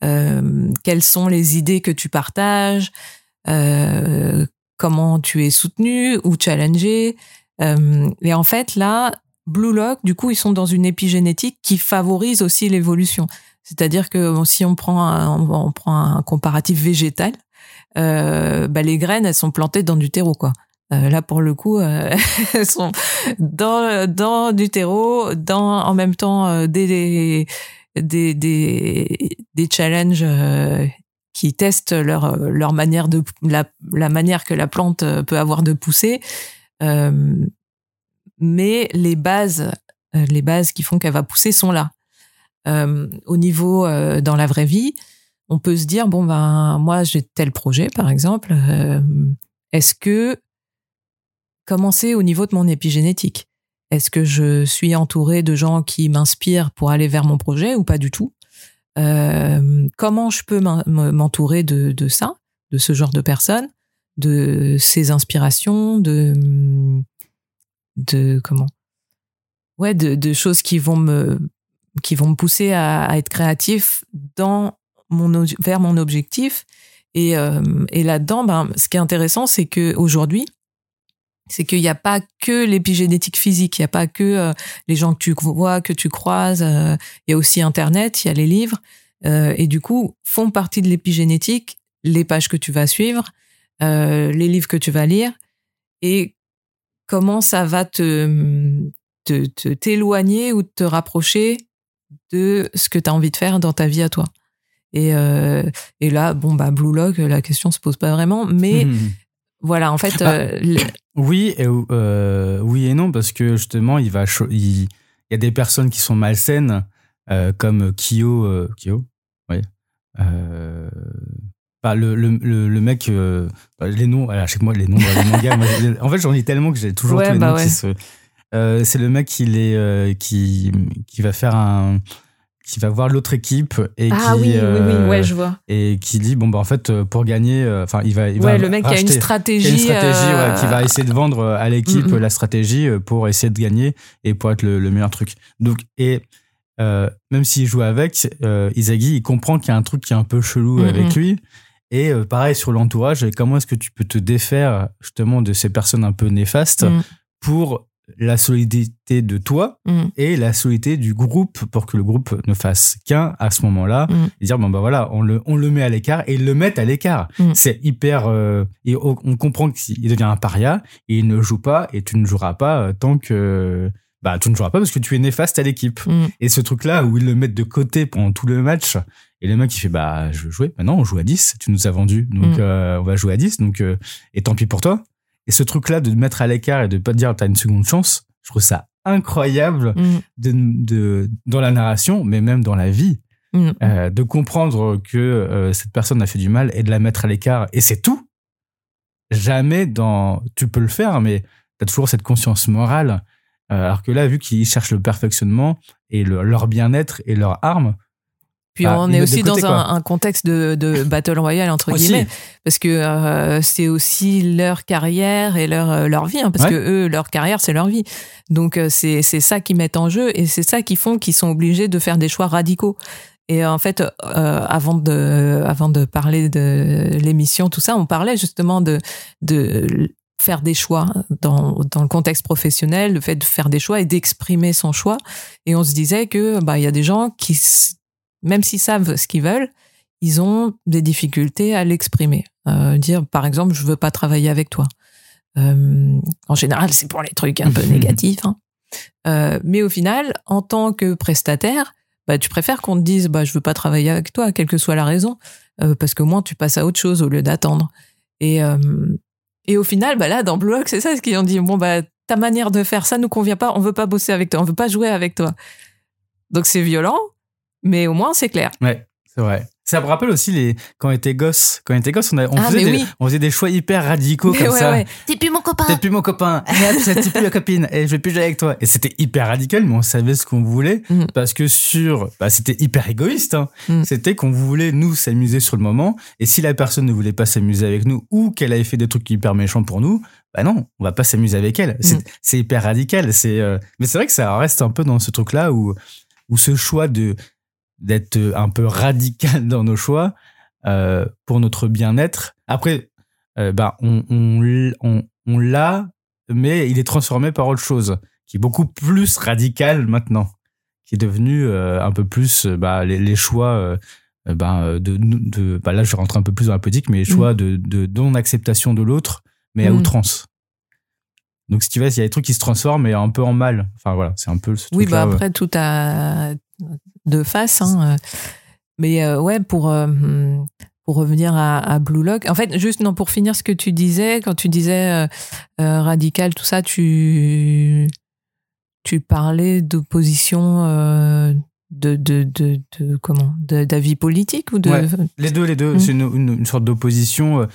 quelles sont les idées que tu partages, comment tu es soutenu ou challengé. et en fait, là, Blue Lock, du coup, ils sont dans une épigénétique qui favorise aussi l'évolution. C'est-à-dire que si on prend un, on prend un comparatif végétal, euh, bah, les graines, elles sont plantées dans du terreau, quoi. Euh, là, pour le coup, euh, [laughs] elles sont dans, dans du terreau, dans en même temps euh, des, des, des, des challenges qui testent leur, leur manière de la, la manière que la plante peut avoir de pousser. mais les bases, les bases qui font qu'elle va pousser sont là. au niveau dans la vraie vie, on peut se dire bon ben moi j'ai tel projet par exemple. Est-ce que commencer au niveau de mon épigénétique. Est-ce que je suis entouré de gens qui m'inspirent pour aller vers mon projet ou pas du tout? Euh, Comment je peux m'entourer de, de ça, de ce genre de personnes, de ces inspirations, de de comment? Ouais, de, de choses qui vont me qui vont me pousser à, à être créatif dans mon vers mon objectif. Et, euh, et là-dedans, ben, ce qui est intéressant, c'est que aujourd'hui, c'est qu'il n'y a pas que l'épigénétique physique, il n'y a pas que euh, les gens que tu vois, que tu croises, euh, il y a aussi Internet, il y a les livres, et du coup, font partie de l'épigénétique les pages que tu vas suivre, les livres que tu vas lire, et comment ça va te t'éloigner ou te rapprocher de ce que tu as envie de faire dans ta vie à toi. Et, euh, et là, bon, bah, Blue Lock, la question se pose pas vraiment, mais hmm. voilà, en fait. Bah, euh, oui, et, euh, oui et non, parce que justement, il, va il, y a des personnes qui sont malsaines, comme Kyo. Kyo Oui. Bah, le, le, le, mec, bah, les noms, à chaque mois, les noms les mangas, en fait, j'en ai tellement que j'ai toujours tous les noms qui se. c'est le mec qui, est, qui, qui va faire un, qui va voir l'autre équipe et ah, qui oui, oui, oui, euh, ouais, je vois. et qui dit bon bah en fait euh, pour gagner euh, enfin il va il ouais, le mec a une stratégie, a une stratégie ouais, qui va essayer de vendre à l'équipe mm, mm. la stratégie pour essayer de gagner et pour être le, meilleur truc. Donc et même s'il joue avec Isagi il comprend qu'il y a un truc qui est un peu chelou mm, avec lui. Et pareil sur l'entourage comment est-ce que tu peux te défaire justement de ces personnes un peu néfastes pour la solidité de toi mm. et la solidité du groupe pour que le groupe ne fasse qu'un à ce moment-là mm. et dire bon bah voilà on le on le met à l'écart et ils le mettent à l'écart. Mm. c'est hyper euh, et on comprend qu'il devient un paria et il ne joue pas et tu ne joueras pas euh, tant que bah tu ne joueras pas parce que tu es néfaste à l'équipe. Et ce truc là où ils le mettent de côté pendant tout le match et le mec il fait bah je veux jouer. Maintenant on joue à 10 tu nous as vendu donc euh, on va jouer à 10 donc et tant pis pour toi et ce truc-là de te mettre à l'écart et de pas te dire t'as une seconde chance, je trouve ça incroyable mm. de, de, dans la narration, mais même dans la vie. Mm. Euh, de comprendre que euh, cette personne a fait du mal et de la mettre à l'écart et c'est tout. Jamais dans. Tu peux le faire, mais tu as toujours cette conscience morale. Euh, alors que là, vu qu'ils cherchent le perfectionnement et leur bien-être et leur arme, puis bah, on est aussi dans un, un, contexte de, de [laughs] battle royale entre guillemets, parce que euh, c'est aussi leur carrière et leur euh, leur vie, hein, parce que eux leur carrière c'est leur vie. Donc euh, c'est c'est ça qui met en jeu et c'est ça qui font qu'ils sont obligés de faire des choix radicaux. Et en fait, euh, avant de avant de parler de l'émission, tout ça, on parlait justement de de faire des choix dans, dans le contexte professionnel, le fait de faire des choix et d'exprimer son choix. Et on se disait que bah il y a des gens qui même s'ils savent ce qu'ils veulent, ils ont des difficultés à l'exprimer. Euh, dire, par exemple, je veux pas travailler avec toi. Euh, en général, c'est pour les trucs un peu [laughs] négatifs. Hein. Euh, mais au final, en tant que prestataire, bah, tu préfères qu'on te dise, bah, je veux pas travailler avec toi, quelle que soit la raison, parce que moins tu passes à autre chose au lieu d'attendre. Et, et au final, bah là, dans Blog, c'est ça ce qu'ils ont dit. Bon, bah, ta manière de faire ça nous convient pas, on veut pas bosser avec toi, on veut pas jouer avec toi. Donc c'est violent, mais au moins c'est clair. Ouais, c'est vrai. Ça me rappelle aussi les quand on était gosse. Quand on était gosse, on, on, ah, faisait, des, on faisait des choix hyper radicaux comme ça. Ouais. T'es plus mon copain. T'es plus mon copain. [laughs] T'es plus la copine. Et je vais plus jouer avec toi. Et c'était hyper radical, mais on savait ce qu'on voulait mm. parce que sur, bah, c'était hyper égoïste. Hein. Mm. C'était qu'on voulait nous s'amuser sur le moment. Et si la personne ne voulait pas s'amuser avec nous ou qu'elle avait fait des trucs hyper méchants pour nous, bah non, on va pas s'amuser avec elle. C'est mm. hyper radical. C'est, euh, mais c'est vrai que ça reste un peu dans ce truc là où où ce choix de d'être un peu radical dans nos choix euh, pour notre bien-être. Après, euh, bah, on, on, on, on l'a, mais il est transformé par autre chose, qui est beaucoup plus radical maintenant, qui est devenu un peu plus bah, les, les choix bah, de, de bah, là je rentre un peu plus dans la politique mais les choix Mm. de, de non acceptation de l'autre mais à Mm. outrance donc si tu veux il y a des trucs qui se transforment mais un peu en mal enfin voilà c'est un peu ce Oui, bah après, tout a deux faces. Hein. Mais euh, ouais, pour, euh, pour revenir à, à Blue Lock, en fait, juste non, pour finir ce que tu disais, quand tu disais euh, euh, radical, tout ça, tu, tu parlais d'opposition euh, de, de, de, de, comment de- d'avis politique ou de. Ouais. Les deux, les deux. Mm. C'est une, une- une sorte d'opposition. euh,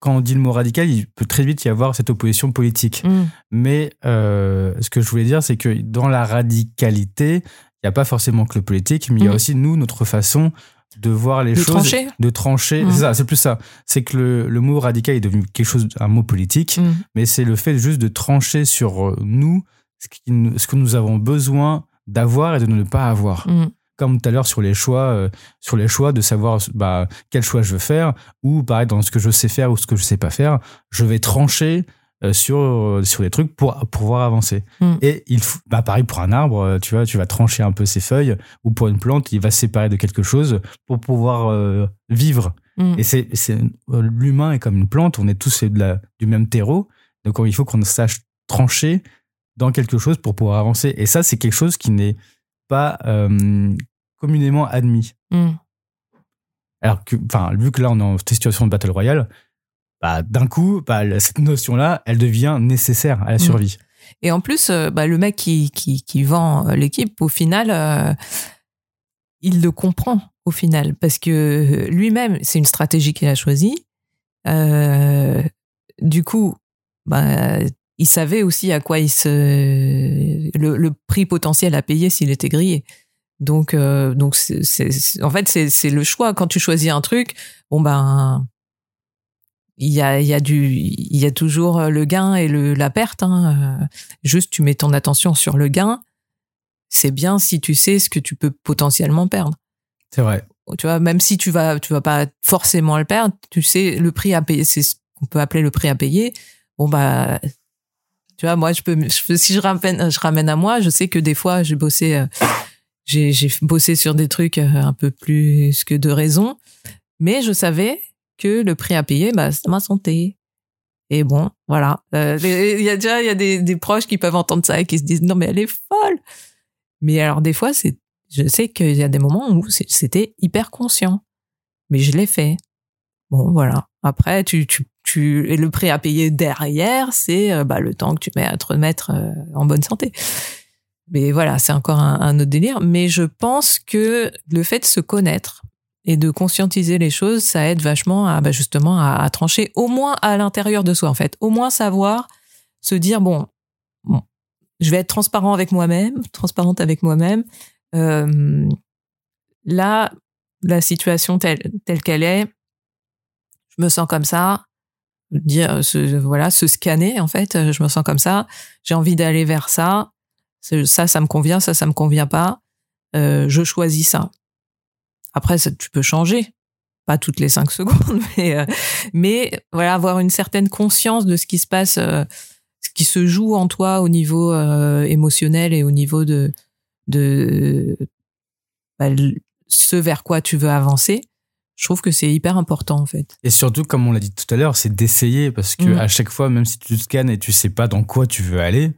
quand on dit le mot radical, il peut très vite y avoir cette opposition politique. Mm. Mais euh, ce que je voulais dire, c'est que dans la radicalité, n'y a pas forcément que le politique, mais il y a Mm. aussi, nous, notre façon de voir les De choses. trancher. De trancher. Mm. C'est ça, c'est plus ça. C'est que le, le mot radical est devenu quelque chose, un mot politique, Mm. mais c'est le fait juste de trancher sur euh, nous ce, qui nous- ce que nous avons besoin d'avoir et de ne pas avoir Mm. comme tout à l'heure sur les choix, euh, sur les choix de savoir bah, quel choix je veux faire, ou pareil dans ce que je sais faire ou ce que je sais pas faire, je vais trancher sur euh, sur les trucs pour pour pouvoir avancer. Mm. Et il faut, bah pareil pour un arbre, euh, tu vois, tu vas trancher un peu ses feuilles, ou pour une plante, il va se séparer de quelque chose pour pouvoir euh, vivre. Mm. Et c'est c'est euh, l'humain est comme une plante, on est tous de la, du même terreau, donc il faut qu'on sache trancher dans quelque chose pour pouvoir avancer. Et ça, c'est quelque chose qui n'est pas euh, communément admis. Mm. Alors que, enfin, vu que là, on est en situation de battle royale, bah, d'un coup, bah, cette notion-là, elle devient nécessaire à la Mm. survie. Et en plus, euh, bah, le mec qui, qui, qui vend euh, l'équipe, au final, euh, il le comprend au final, parce que lui-même, c'est une stratégie qu'il a choisie. Euh, du coup, bah, il savait aussi à quoi il se le, le prix potentiel à payer s'il était grillé. Donc, euh, donc c'est, en fait, c'est, c'est le choix. Quand tu choisis un truc, bon ben, il y a, y a du, il y a toujours le gain et le, la perte. Hein. Euh, Juste, tu mets ton attention sur le gain. C'est bien si tu sais ce que tu peux potentiellement perdre. C'est vrai. Tu vois, même si tu vas, tu vas pas forcément le perdre, tu sais le prix à payer. C'est ce qu'on peut appeler le prix à payer. Bon bah, tu vois, moi, je peux, je si je ramène, je ramène à moi, je sais que des fois, j'ai bossé, euh, j'ai, bossé sur des trucs euh, un peu plus que de raison, mais je savais que le prix à payer, bah, c'est ma santé. Et bon, voilà. Euh, Il y a déjà, il y a des, des proches qui peuvent entendre ça et qui se disent non mais elle est folle. Mais alors des fois, c'est, je sais qu'il y a des moments où c'était hyper conscient, mais je l'ai fait. Bon, voilà. Après, tu, tu, tu, et le prix à payer derrière, c'est euh, bah, le temps que tu mets à te remettre euh, en bonne santé. Mais voilà, c'est encore un, un autre délire. Mais je pense que le fait de se connaître et de conscientiser les choses, ça aide vachement à bah, justement à, trancher, au moins à l'intérieur de soi en fait. Au moins savoir se dire bon, je vais être transparent avec moi-même, transparente avec moi-même. Euh, là, la situation telle telle qu'elle est, je me sens comme ça. Dire, se, voilà, se scanner en fait. Je me sens comme ça. J'ai envie d'aller vers ça. Ça, ça me convient. Ça, ça me convient pas. Euh, je choisis ça. Après, ça, tu peux changer. Pas toutes les cinq [laughs] secondes, mais, euh, mais voilà, avoir une certaine conscience de ce qui se passe, euh, ce qui se joue en toi au niveau euh, émotionnel et au niveau de, de bah, ce vers quoi tu veux avancer. Je trouve que c'est hyper important en fait. Et surtout, comme on l'a dit tout à l'heure, c'est d'essayer parce que Mm. à chaque fois, même si tu te scannes et tu sais pas dans quoi tu veux aller,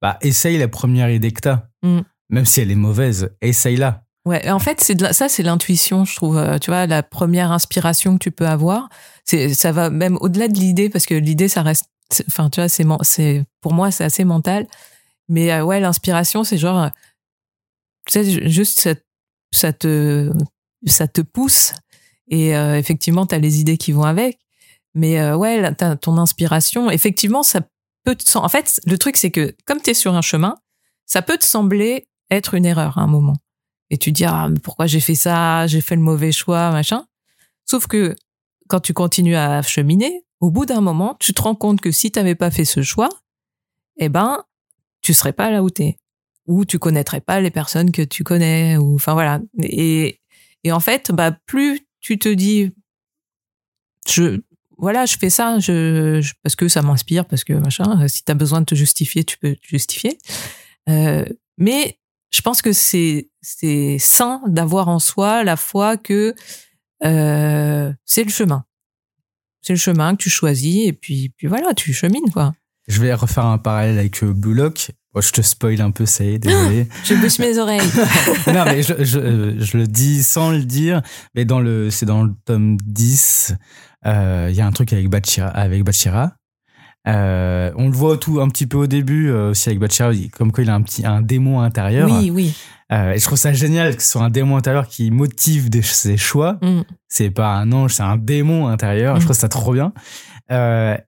bah essaye la première idée que t'as. Mm. Même si elle est mauvaise, essaye-la. Ouais, en fait, c'est ça, c'est l'intuition, je trouve. Euh, Tu vois, la première inspiration que tu peux avoir, c'est ça va même au-delà de l'idée parce que l'idée, ça reste. Enfin, tu vois, c'est c'est pour moi, c'est assez mental. Mais euh, ouais, l'inspiration, c'est genre, euh, tu sais, ju- juste ça, ça te ça te pousse et euh, effectivement, t'as les idées qui vont avec. Mais ouais, là, t'as ton inspiration, effectivement, ça peut te En fait, le truc, c'est que comme t'es sur un chemin, ça peut te sembler être une erreur à un moment et tu dis ah pourquoi j'ai fait ça? J'ai fait le mauvais choix machin. Sauf que quand tu continues à cheminer au bout d'un moment tu te rends compte que si tu n'avais pas fait ce choix eh ben tu serais pas là où t'es. Ou tu connaîtrais pas les personnes que tu connais ou enfin voilà. Et et en fait bah plus tu te dis je voilà je fais ça je, je- parce que ça m'inspire parce que machin si tu as besoin de te justifier tu peux te justifier. Euh, mais je pense que c'est c'est sain d'avoir en soi la foi que euh, c'est le chemin. C'est le chemin que tu choisis et puis puis voilà, tu chemines quoi. Je vais refaire un parallèle avec euh, Blue Lock. Bon, je te spoil un peu, ça y est, désolé. [laughs] Je bouche mes oreilles. [laughs] non, mais je, je, je, le dis sans le dire, mais dans le, c'est dans le tome 10, euh, il y a un truc avec Bachira, avec Bachira euh, on le voit tout un petit peu au début euh, aussi avec Bachar, comme quoi il a un petit un démon intérieur. Oui, oui. Euh, et je trouve ça génial que ce soit un démon intérieur qui motive des, ses choix. Mm. C'est pas un ange, c'est un démon intérieur. Je mm. trouve ça trop bien.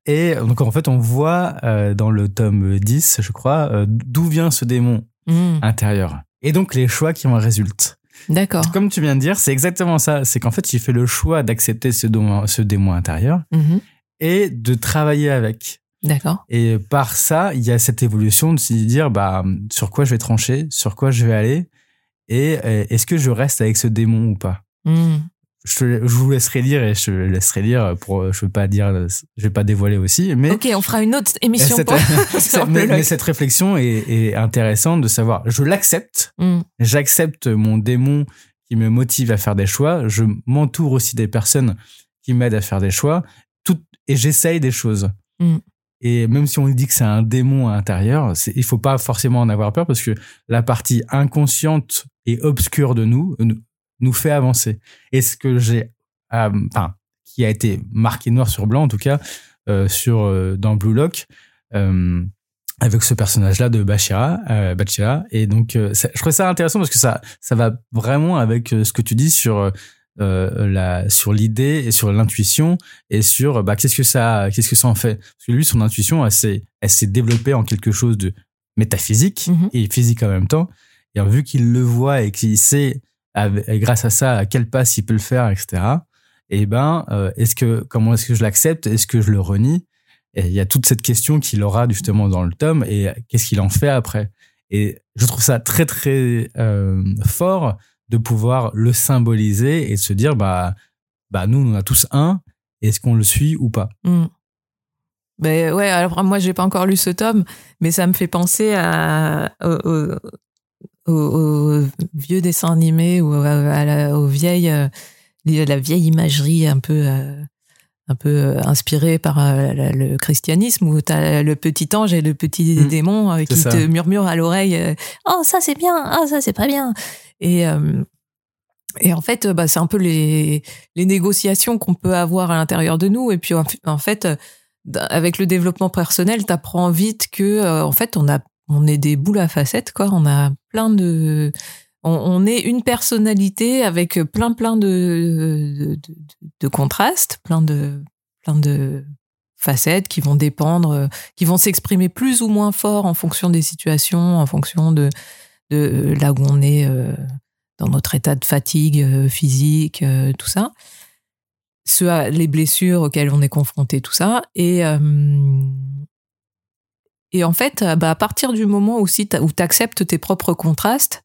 Et donc en fait, on voit dans le tome 10, je crois, d'où vient ce démon mm. intérieur. Et donc les choix qui en résultent. D'accord. Comme tu viens de dire, c'est exactement ça. C'est qu'en fait, il fait le choix d'accepter ce, démon, ce démon intérieur mm-hmm. et de travailler avec. D'accord. Et par ça, il y a cette évolution de se dire bah sur quoi je vais trancher, sur quoi je vais aller, et est-ce que je reste avec ce démon ou pas? Hmm. Je, je, vous laisserai lire et je laisserai lire pour je veux pas dire je vais pas dévoiler aussi mais ok on fera une autre émission cette, [laughs] [laughs] mais, cette réflexion est, est, intéressante de savoir je l'accepte hmm. j'accepte mon démon qui me motive à faire des choix je m'entoure aussi des personnes qui m'aident à faire des choix tout et j'essaye des choses hmm. Et même si on dit que c'est un démon à l'intérieur, il faut pas forcément en avoir peur parce que la partie inconsciente et obscure de nous nous fait avancer. Et ce que j'ai, euh, enfin, qui a été marqué noir sur blanc en tout cas euh, sur euh, dans Blue Lock. Euh, avec ce personnage-là de Bachira, euh, Bachira. Et donc, je trouvais ça intéressant parce que ça, ça va vraiment avec ce que tu dis sur euh, la, sur l'idée et sur l'intuition et sur bah, qu'est-ce que ça qu'est-ce que ça en fait? Parce que lui son intuition elle s'est elle s'est développée en quelque chose de métaphysique mhm. et physique en même temps. Et vu qu'il le voit et qu'il sait grâce à ça à quel passe il peut le faire etc et eh ben euh, est-ce que comment est-ce que je l'accepte? Est-ce que je le renie? Et il y a toute cette question qu'il aura justement dans le tome et qu'est-ce qu'il en fait après? Et je trouve ça très très euh, fort de pouvoir le symboliser et de se dire bah bah nous on a tous un est-ce qu'on le suit ou pas? Mmh. ben ouais alors moi j'ai pas encore lu ce tome mais ça me fait penser à au, vieux dessins animés ou à, la, aux euh, la vieille imagerie un peu euh, un peu euh, inspirée par le christianisme où tu as le petit ange et le petit mmh. démon qui te murmurent à l'oreille oh ça c'est bien ah ça c'est pas bien et euh, et en fait, bah, c'est un peu les, les négociations qu'on peut avoir à l'intérieur de nous. Et puis, en fait, avec le développement personnel, t'apprends vite que, euh, en fait, on a, on est des boules à facettes, quoi. On a plein de, on, est une personnalité avec plein, plein de, de, contrastes, plein de, plein de facettes qui vont dépendre, qui vont s'exprimer plus ou moins fort en fonction des situations, en fonction de, là où on est euh, dans notre état de fatigue euh, physique, euh, tout ça. Ce, les blessures auxquelles on est confronté, tout ça. Et, et en fait, bah, à partir du moment où, tu acceptes tes propres contrastes,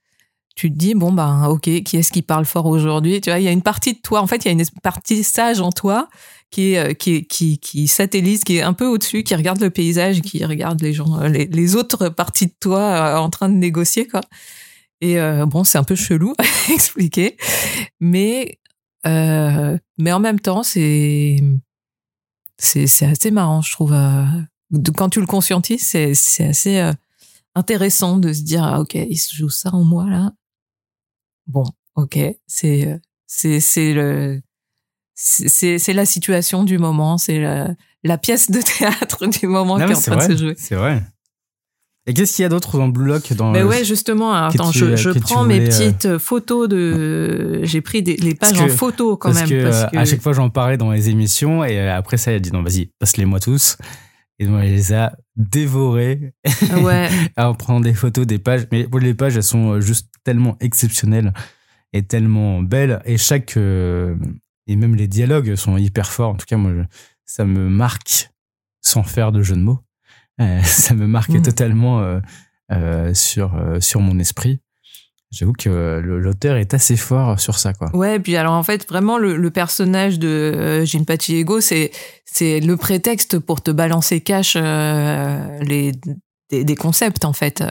tu te dis, bon, bah, ok, qui est-ce qui parle fort aujourd'hui? Tu vois, il y a une partie de toi, en fait, il y a une partie sage en toi qui est, qui, qui, qui satellise, qui est un peu au-dessus, qui regarde le paysage, qui regarde les gens, les, les autres parties de toi en train de négocier, quoi. Et euh, bon, c'est un peu chelou [laughs] à expliquer, mais euh, mais en même temps, c'est c'est c'est assez marrant, je trouve. Euh, quand tu le conscientises, c'est c'est assez euh, intéressant de se dire ah, ok, il se joue ça en moi là. Bon, ok, c'est c'est c'est le c'est c'est la situation du moment, c'est la, la pièce de [laughs] théâtre du moment qui est en train de se jouer. C'est vrai. Et qu'est-ce qu'il y a d'autre dans Blue Lock dans Mais ouais, justement. Attends, je, je prends mes euh, petites photos de. J'ai pris des, les pages en photo quand même. Que, parce que à chaque fois, j'en parlais dans les émissions et euh, après ça, elle a dit non, vas-y, passe-les-moi tous. Et donc, elle les a dévorés. Ouais. [laughs] en prenant des photos des pages. Mais les pages, elles sont juste tellement exceptionnelles et tellement belles. Et chaque. Euh, et même les dialogues sont hyper forts. En tout cas, moi, ça me marque sans faire de jeu de mots. Euh, [laughs] ça me marquait mm. totalement euh, euh, sur, sur mon esprit. J'avoue que l'auteur est assez fort sur ça, quoi. Ouais, puis alors en fait, vraiment, le, personnage de Jinpachi Ego, c'est le prétexte pour te balancer cash les des, concepts en fait.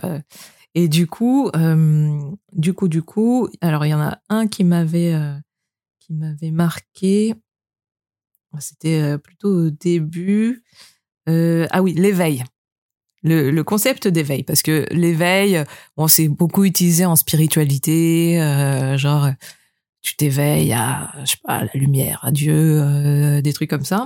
Et du coup, euh, du coup, du coup, alors il y en a un qui m'avait euh, qui m'avait marqué. C'était euh, plutôt au début. Euh, ah oui, l'éveil. Le, le concept d'éveil, parce que l'éveil, bon, c'est beaucoup utilisé en spiritualité, euh, genre tu t'éveilles à, je sais pas, à la lumière, à Dieu, euh, des trucs comme ça.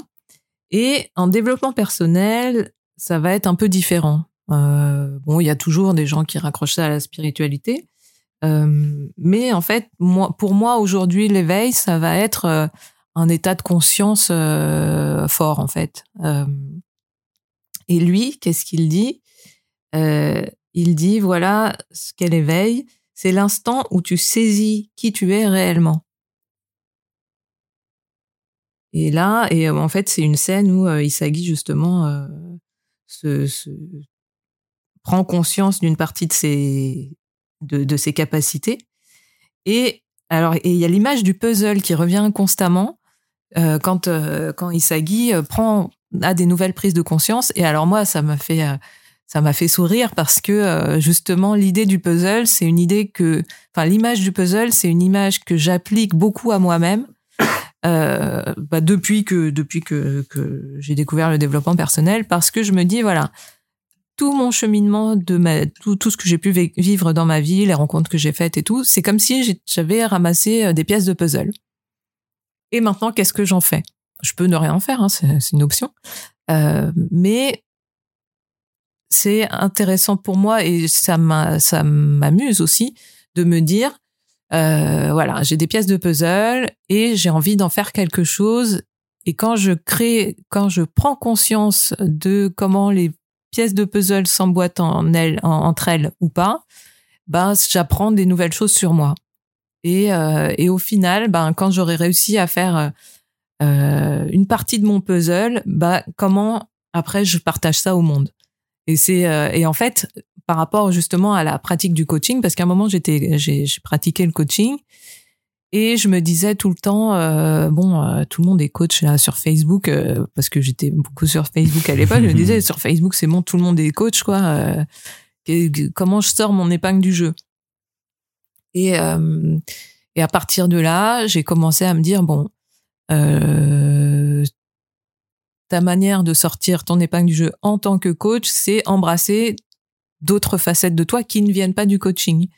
Et en développement personnel, ça va être un peu différent. Euh, bon, il y a toujours des gens qui raccrochent ça à la spiritualité, euh, mais en fait, moi, pour moi aujourd'hui, l'éveil, ça va être euh, un état de conscience euh, fort en fait. Et lui, qu'est-ce qu'il dit? Euh, Il dit voilà, ce qu'est l'éveil, c'est l'instant où tu saisis qui tu es réellement. Et là, et euh, en fait, c'est une scène où euh, Isagi justement se, prend conscience d'une partie de ses de, ses capacités. Et il y a l'image du puzzle qui revient constamment quand quand Isagi prend a des nouvelles prises de conscience. Et alors moi, ça m'a fait euh, ça m'a fait sourire parce que euh, justement l'idée du puzzle, c'est une idée que, enfin l'image du puzzle, c'est une image que j'applique beaucoup à moi-même. Euh, bah, depuis que depuis que, que j'ai découvert le développement personnel parce que je me dis voilà tout mon cheminement de ma tout, tout ce que j'ai pu vi- vivre dans ma vie les rencontres que j'ai faites et tout c'est comme si j'avais ramassé des pièces de puzzle et maintenant qu'est-ce que j'en fais? Je peux ne rien en faire hein, c'est une option. Euh, mais c'est intéressant pour moi et ça m'a ça m'amuse aussi de me dire euh, voilà j'ai des pièces de puzzle et j'ai envie d'en faire quelque chose. Et quand je crée quand je prends conscience de comment les pièces de puzzle s'emboîtent entre elles ou pas ben j'apprends des nouvelles choses sur moi. Et euh, et au final ben quand j'aurai réussi à faire euh, une partie de mon puzzle bah comment après je partage ça au monde. Et c'est euh, et en fait par rapport justement à la pratique du coaching parce qu'à un moment j'étais j'ai pratiqué le coaching et je me disais tout le temps euh, bon euh, tout le monde est coach là sur Facebook euh, parce que j'étais beaucoup sur Facebook à l'époque je me disais [laughs] sur Facebook c'est bon tout le monde est coach quoi euh, que- que- comment je sors mon épingle du jeu? Et euh, et à partir de là j'ai commencé à me dire bon euh, ta manière de sortir ton épingle du jeu en tant que coach, c'est embrasser d'autres facettes de toi qui ne viennent pas du coaching.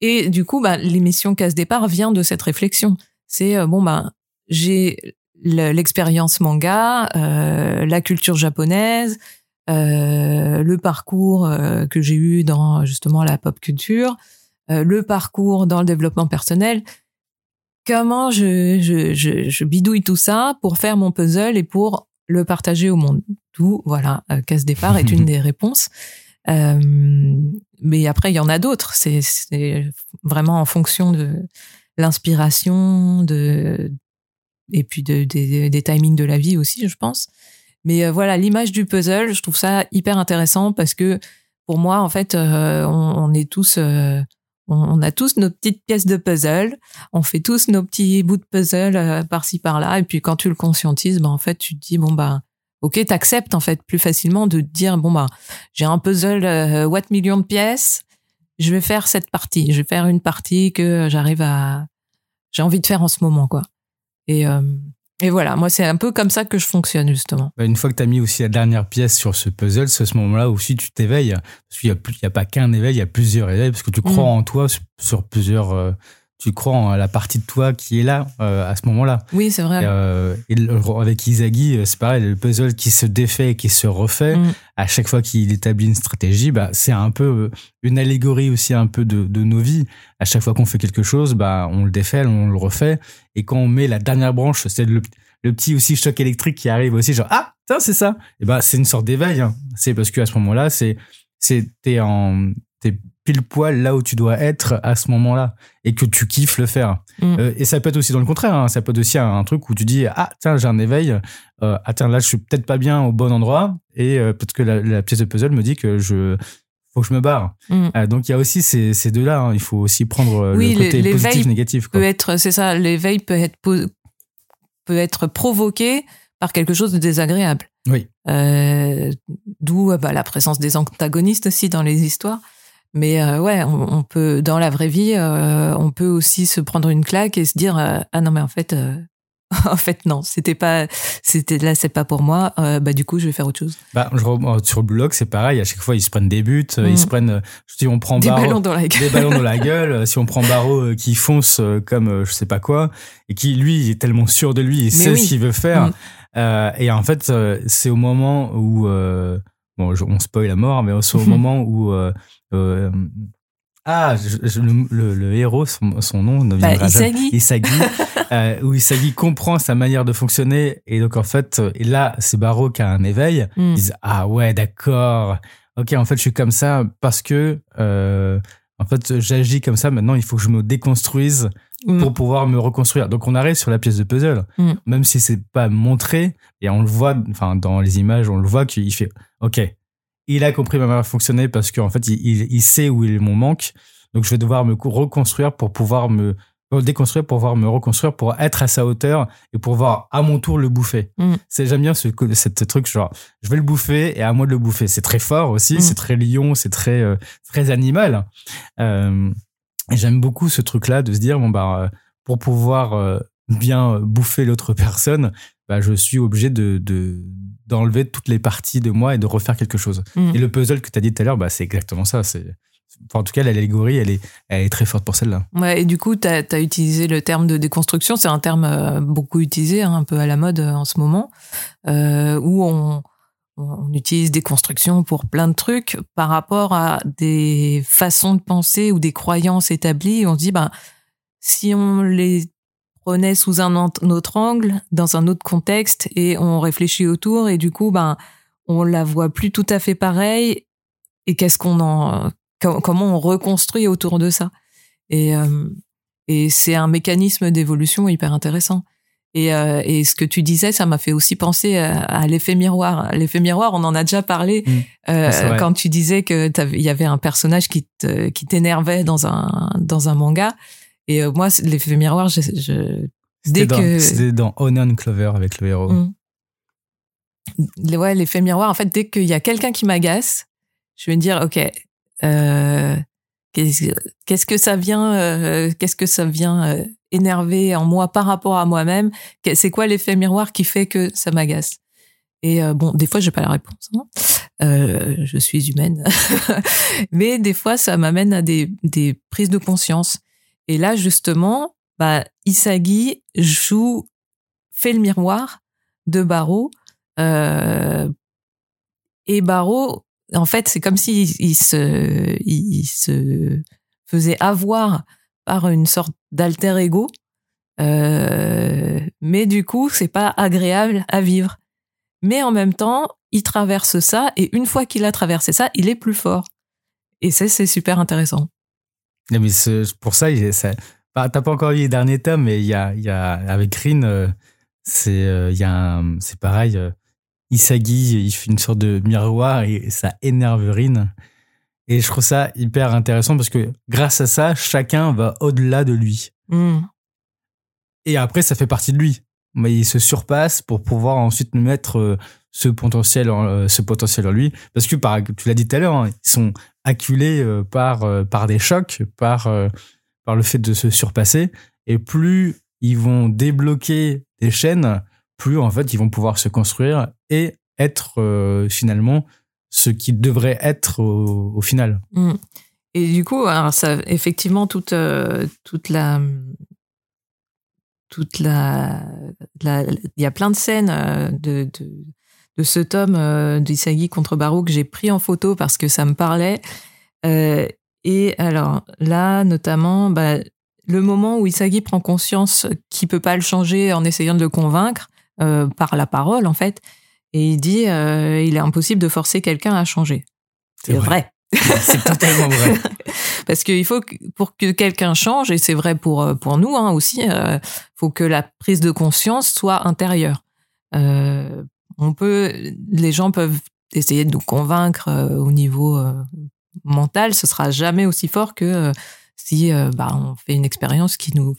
Et du coup, bah, l'émission Casse Départ vient de cette réflexion. C'est euh, bon, bah, j'ai le- l'expérience manga, euh, la culture japonaise, le parcours que j'ai eu dans justement la pop culture, le parcours dans le développement personnel. Comment je, je, je, je bidouille tout ça pour faire mon puzzle et pour le partager au monde. Tout, voilà, euh, casse départ est une [laughs] des réponses. Euh, mais après, il y en a d'autres. C'est, vraiment en fonction de l'inspiration, de et puis de, des- des timings de la vie aussi, je pense. Mais euh, voilà, l'image du puzzle, je trouve ça hyper intéressant parce que pour moi, en fait, euh, on, on est tous, on, a tous nos petites pièces de puzzle. On fait tous nos petits bouts de puzzle euh, par-ci par-là. Et puis quand tu le conscientises bah en fait tu te dis bon bah ok t'acceptes en fait plus facilement de te dire bon bah j'ai un puzzle euh, what million de pièces. Je vais faire cette partie. Je vais faire une partie que j'arrive à j'ai envie de faire en ce moment quoi. Et euh, et voilà moi c'est un peu comme ça que je fonctionne justement Bah, Une fois que tu as mis aussi la dernière pièce sur ce puzzle, c'est à ce moment-là aussi tu t'éveilles. Parce qu'il n'y a, plus- il y a pas qu'un éveil, il y a plusieurs éveils, parce que tu crois Mm. en toi sur, sur plusieurs. euh, tu crois en la partie de toi qui est là euh, à ce moment-là. oui c'est vrai euh, et le- avec Isagi, euh, c'est pareil, le puzzle qui se défait et qui se refait, Mm. à chaque fois qu'il établit une stratégie, bah, c'est un peu euh, une allégorie aussi un peu de, de nos vies. À chaque fois qu'on fait quelque chose, bah, on le défait, on le refait. Et quand on met la dernière branche, c'est le, le petit aussi choc électrique qui arrive aussi, genre, ah, tiens, c'est ça. Et bah, c'est une sorte d'éveil. hein. C'est parce qu'à ce moment-là, c'est, c'est, t'es en, t'es pile poil là où tu dois être à ce moment-là et que tu kiffes le faire. Mm. Euh, et ça peut être aussi dans le contraire. hein. Ça peut être aussi un, un truc où tu dis ah tiens j'ai un éveil. Euh, ah tiens là je suis peut-être pas bien au bon endroit et euh, peut-être que la, la pièce de puzzle me dit que je faut que je me barre. Mm. Donc il y a aussi ces, ces deux là. Il faut aussi prendre Oui, le côté positif négatif. Quoi. peut être c'est ça l'éveil peut être peut être provoqué par quelque chose de désagréable Oui. D'où bah, la présence des antagonistes aussi dans les histoires Mais euh, ouais, on, on peut dans la vraie vie, euh, on peut aussi se prendre une claque et se dire euh, ah non mais en fait, [laughs] en fait non, c'était pas, c'était là c'est pas pour moi. Bah du coup je vais faire autre chose. Bah, je sur le blog, c'est pareil. À chaque fois, ils se prennent des buts. Mm. Ils se prennent. euh, Si on prend Des Barreau- ballons dans la gueule. des ballons dans la [laughs] gueule. Si on prend Barreau qui fonce comme je sais pas quoi et qui lui il est tellement sûr de lui, il sait oui. ce qu'il veut faire. Mm. Et en fait, c'est au moment où bon, on spoil la mort, mais c'est au [laughs] moment où euh, ah, je- je- le, le- le héros, son, son nom ne Bah. Isagi. Isagi, [laughs] euh, où Isagi comprend sa manière de fonctionner et donc en fait, euh, et là, c'est Barreau qui a un éveil. Mm. Ils disent ah ouais d'accord ok en fait je suis comme ça parce que euh, en fait j'agis comme ça maintenant il faut que je me déconstruise Mm. pour pouvoir me reconstruire donc on arrive sur la pièce de puzzle Mm. même si c'est pas montré et on le voit enfin dans les images on le voit qu'il fait ok il a compris ma manière de fonctionner parce qu'en fait il, il, il sait où est mon manque donc je vais devoir me co- reconstruire pour pouvoir me déconstruire pour pouvoir me reconstruire pour être à sa hauteur et pour pouvoir à mon tour le bouffer Mm. c'est j'aime bien ce cette truc genre je vais le bouffer et à moi de le bouffer c'est très fort aussi Mm. c'est très lion c'est très euh, très animal euh, j'aime beaucoup ce truc là de se dire bon bah euh, pour pouvoir euh, bien bouffer l'autre [laughs] personne bah je suis obligé de de d'enlever toutes les parties de moi et de refaire quelque chose Mm. et le puzzle que tu as dit tout à l'heure bah c'est exactement ça c'est enfin, en tout cas l'allégorie elle est elle est très forte pour celle-là Ouais, et du coup, tu as, utilisé le terme de déconstruction. C'est un terme euh, beaucoup utilisé, hein, un peu à la mode euh, en ce moment, euh, où on, on utilise déconstruction pour plein de trucs par rapport à des façons de penser ou des croyances établies. On se dit, ben, si on les prenait sous un autre angle, dans un autre contexte, et on réfléchit autour, et du coup, ben, on la voit plus tout à fait pareil. Et qu'est-ce qu'on en, com- comment on reconstruit autour de ça? Et, euh, et c'est un mécanisme d'évolution hyper intéressant. Et, euh, et ce que tu disais, ça m'a fait aussi penser à, à l'effet miroir. L'effet miroir, on en a déjà parlé Mm. euh, vrai. quand tu disais que il y avait un personnage qui te- qui t'énervait dans un dans un manga. Et euh, moi, l'effet miroir, je, je dès dans, que c'était dans Onion Clover avec le héros Mm. Les- ouais, l'effet miroir, en fait, dès qu'il y a quelqu'un qui m'agace, je vais me dire, ok, euh, qu'est-ce que ça vient, euh, qu'est-ce que ça vient euh, énerver en moi par rapport à moi-même? C'est quoi l'effet miroir qui fait que ça m'agace? Et euh, bon, des fois, j'ai pas la réponse. hein. Euh, je suis humaine, [laughs] mais des fois, ça m'amène à des, des prises de conscience. Et là, justement, bah, Isagi joue, fait le miroir de Barreau. Euh, et Barreau, en fait, c'est comme s'il il se, faisait avoir par une sorte d'alter ego. Euh, mais du coup, c'est pas agréable à vivre. Mais en même temps, il traverse ça et une fois qu'il a traversé ça, il est plus fort. Et ça, c'est super intéressant. Non, mais pour ça, ça bah, t'as pas encore lu les derniers tomes, mais il y a, y a avec Rin, euh, c'est euh, il y a un- c'est pareil. euh, Isagi, il fait une sorte de miroir et ça énerve Rin. Et je trouve ça hyper intéressant parce que grâce à ça, chacun va au-delà de lui. Mm. Et après, ça fait partie de lui. Mais il se surpasse pour pouvoir ensuite mettre euh, ce potentiel, en, euh, ce potentiel en lui. Parce que, par, tu l'as dit tout à l'heure, hein, ils sont acculés euh, par, euh, par des chocs, par, euh, par le fait de se surpasser. Et plus ils vont débloquer des chaînes, plus en fait ils vont pouvoir se construire et être finalement ce qu'ils devraient être au, final. Mm. Et du coup, ça, effectivement, toute, toute la, toute la, il y a plein de scènes de, de ce tome euh, d'Isagi contre Barreau que j'ai pris en photo parce que ça me parlait. Euh, et alors là, notamment, bah, le moment où Isagi prend conscience qu'il peut pas le changer en essayant de le convaincre euh, par la parole, en fait, et il dit, euh, il est impossible de forcer quelqu'un à changer. C'est vrai. [laughs] C'est totalement vrai. [laughs] Parce qu'il faut que, pour que quelqu'un change, et c'est vrai pour pour nous hein, aussi, euh, faut que la prise de conscience soit intérieure. Euh, on peut, les gens peuvent essayer de nous convaincre euh, au niveau euh, mental, ce sera jamais aussi fort que euh, si bah, on fait une expérience qui nous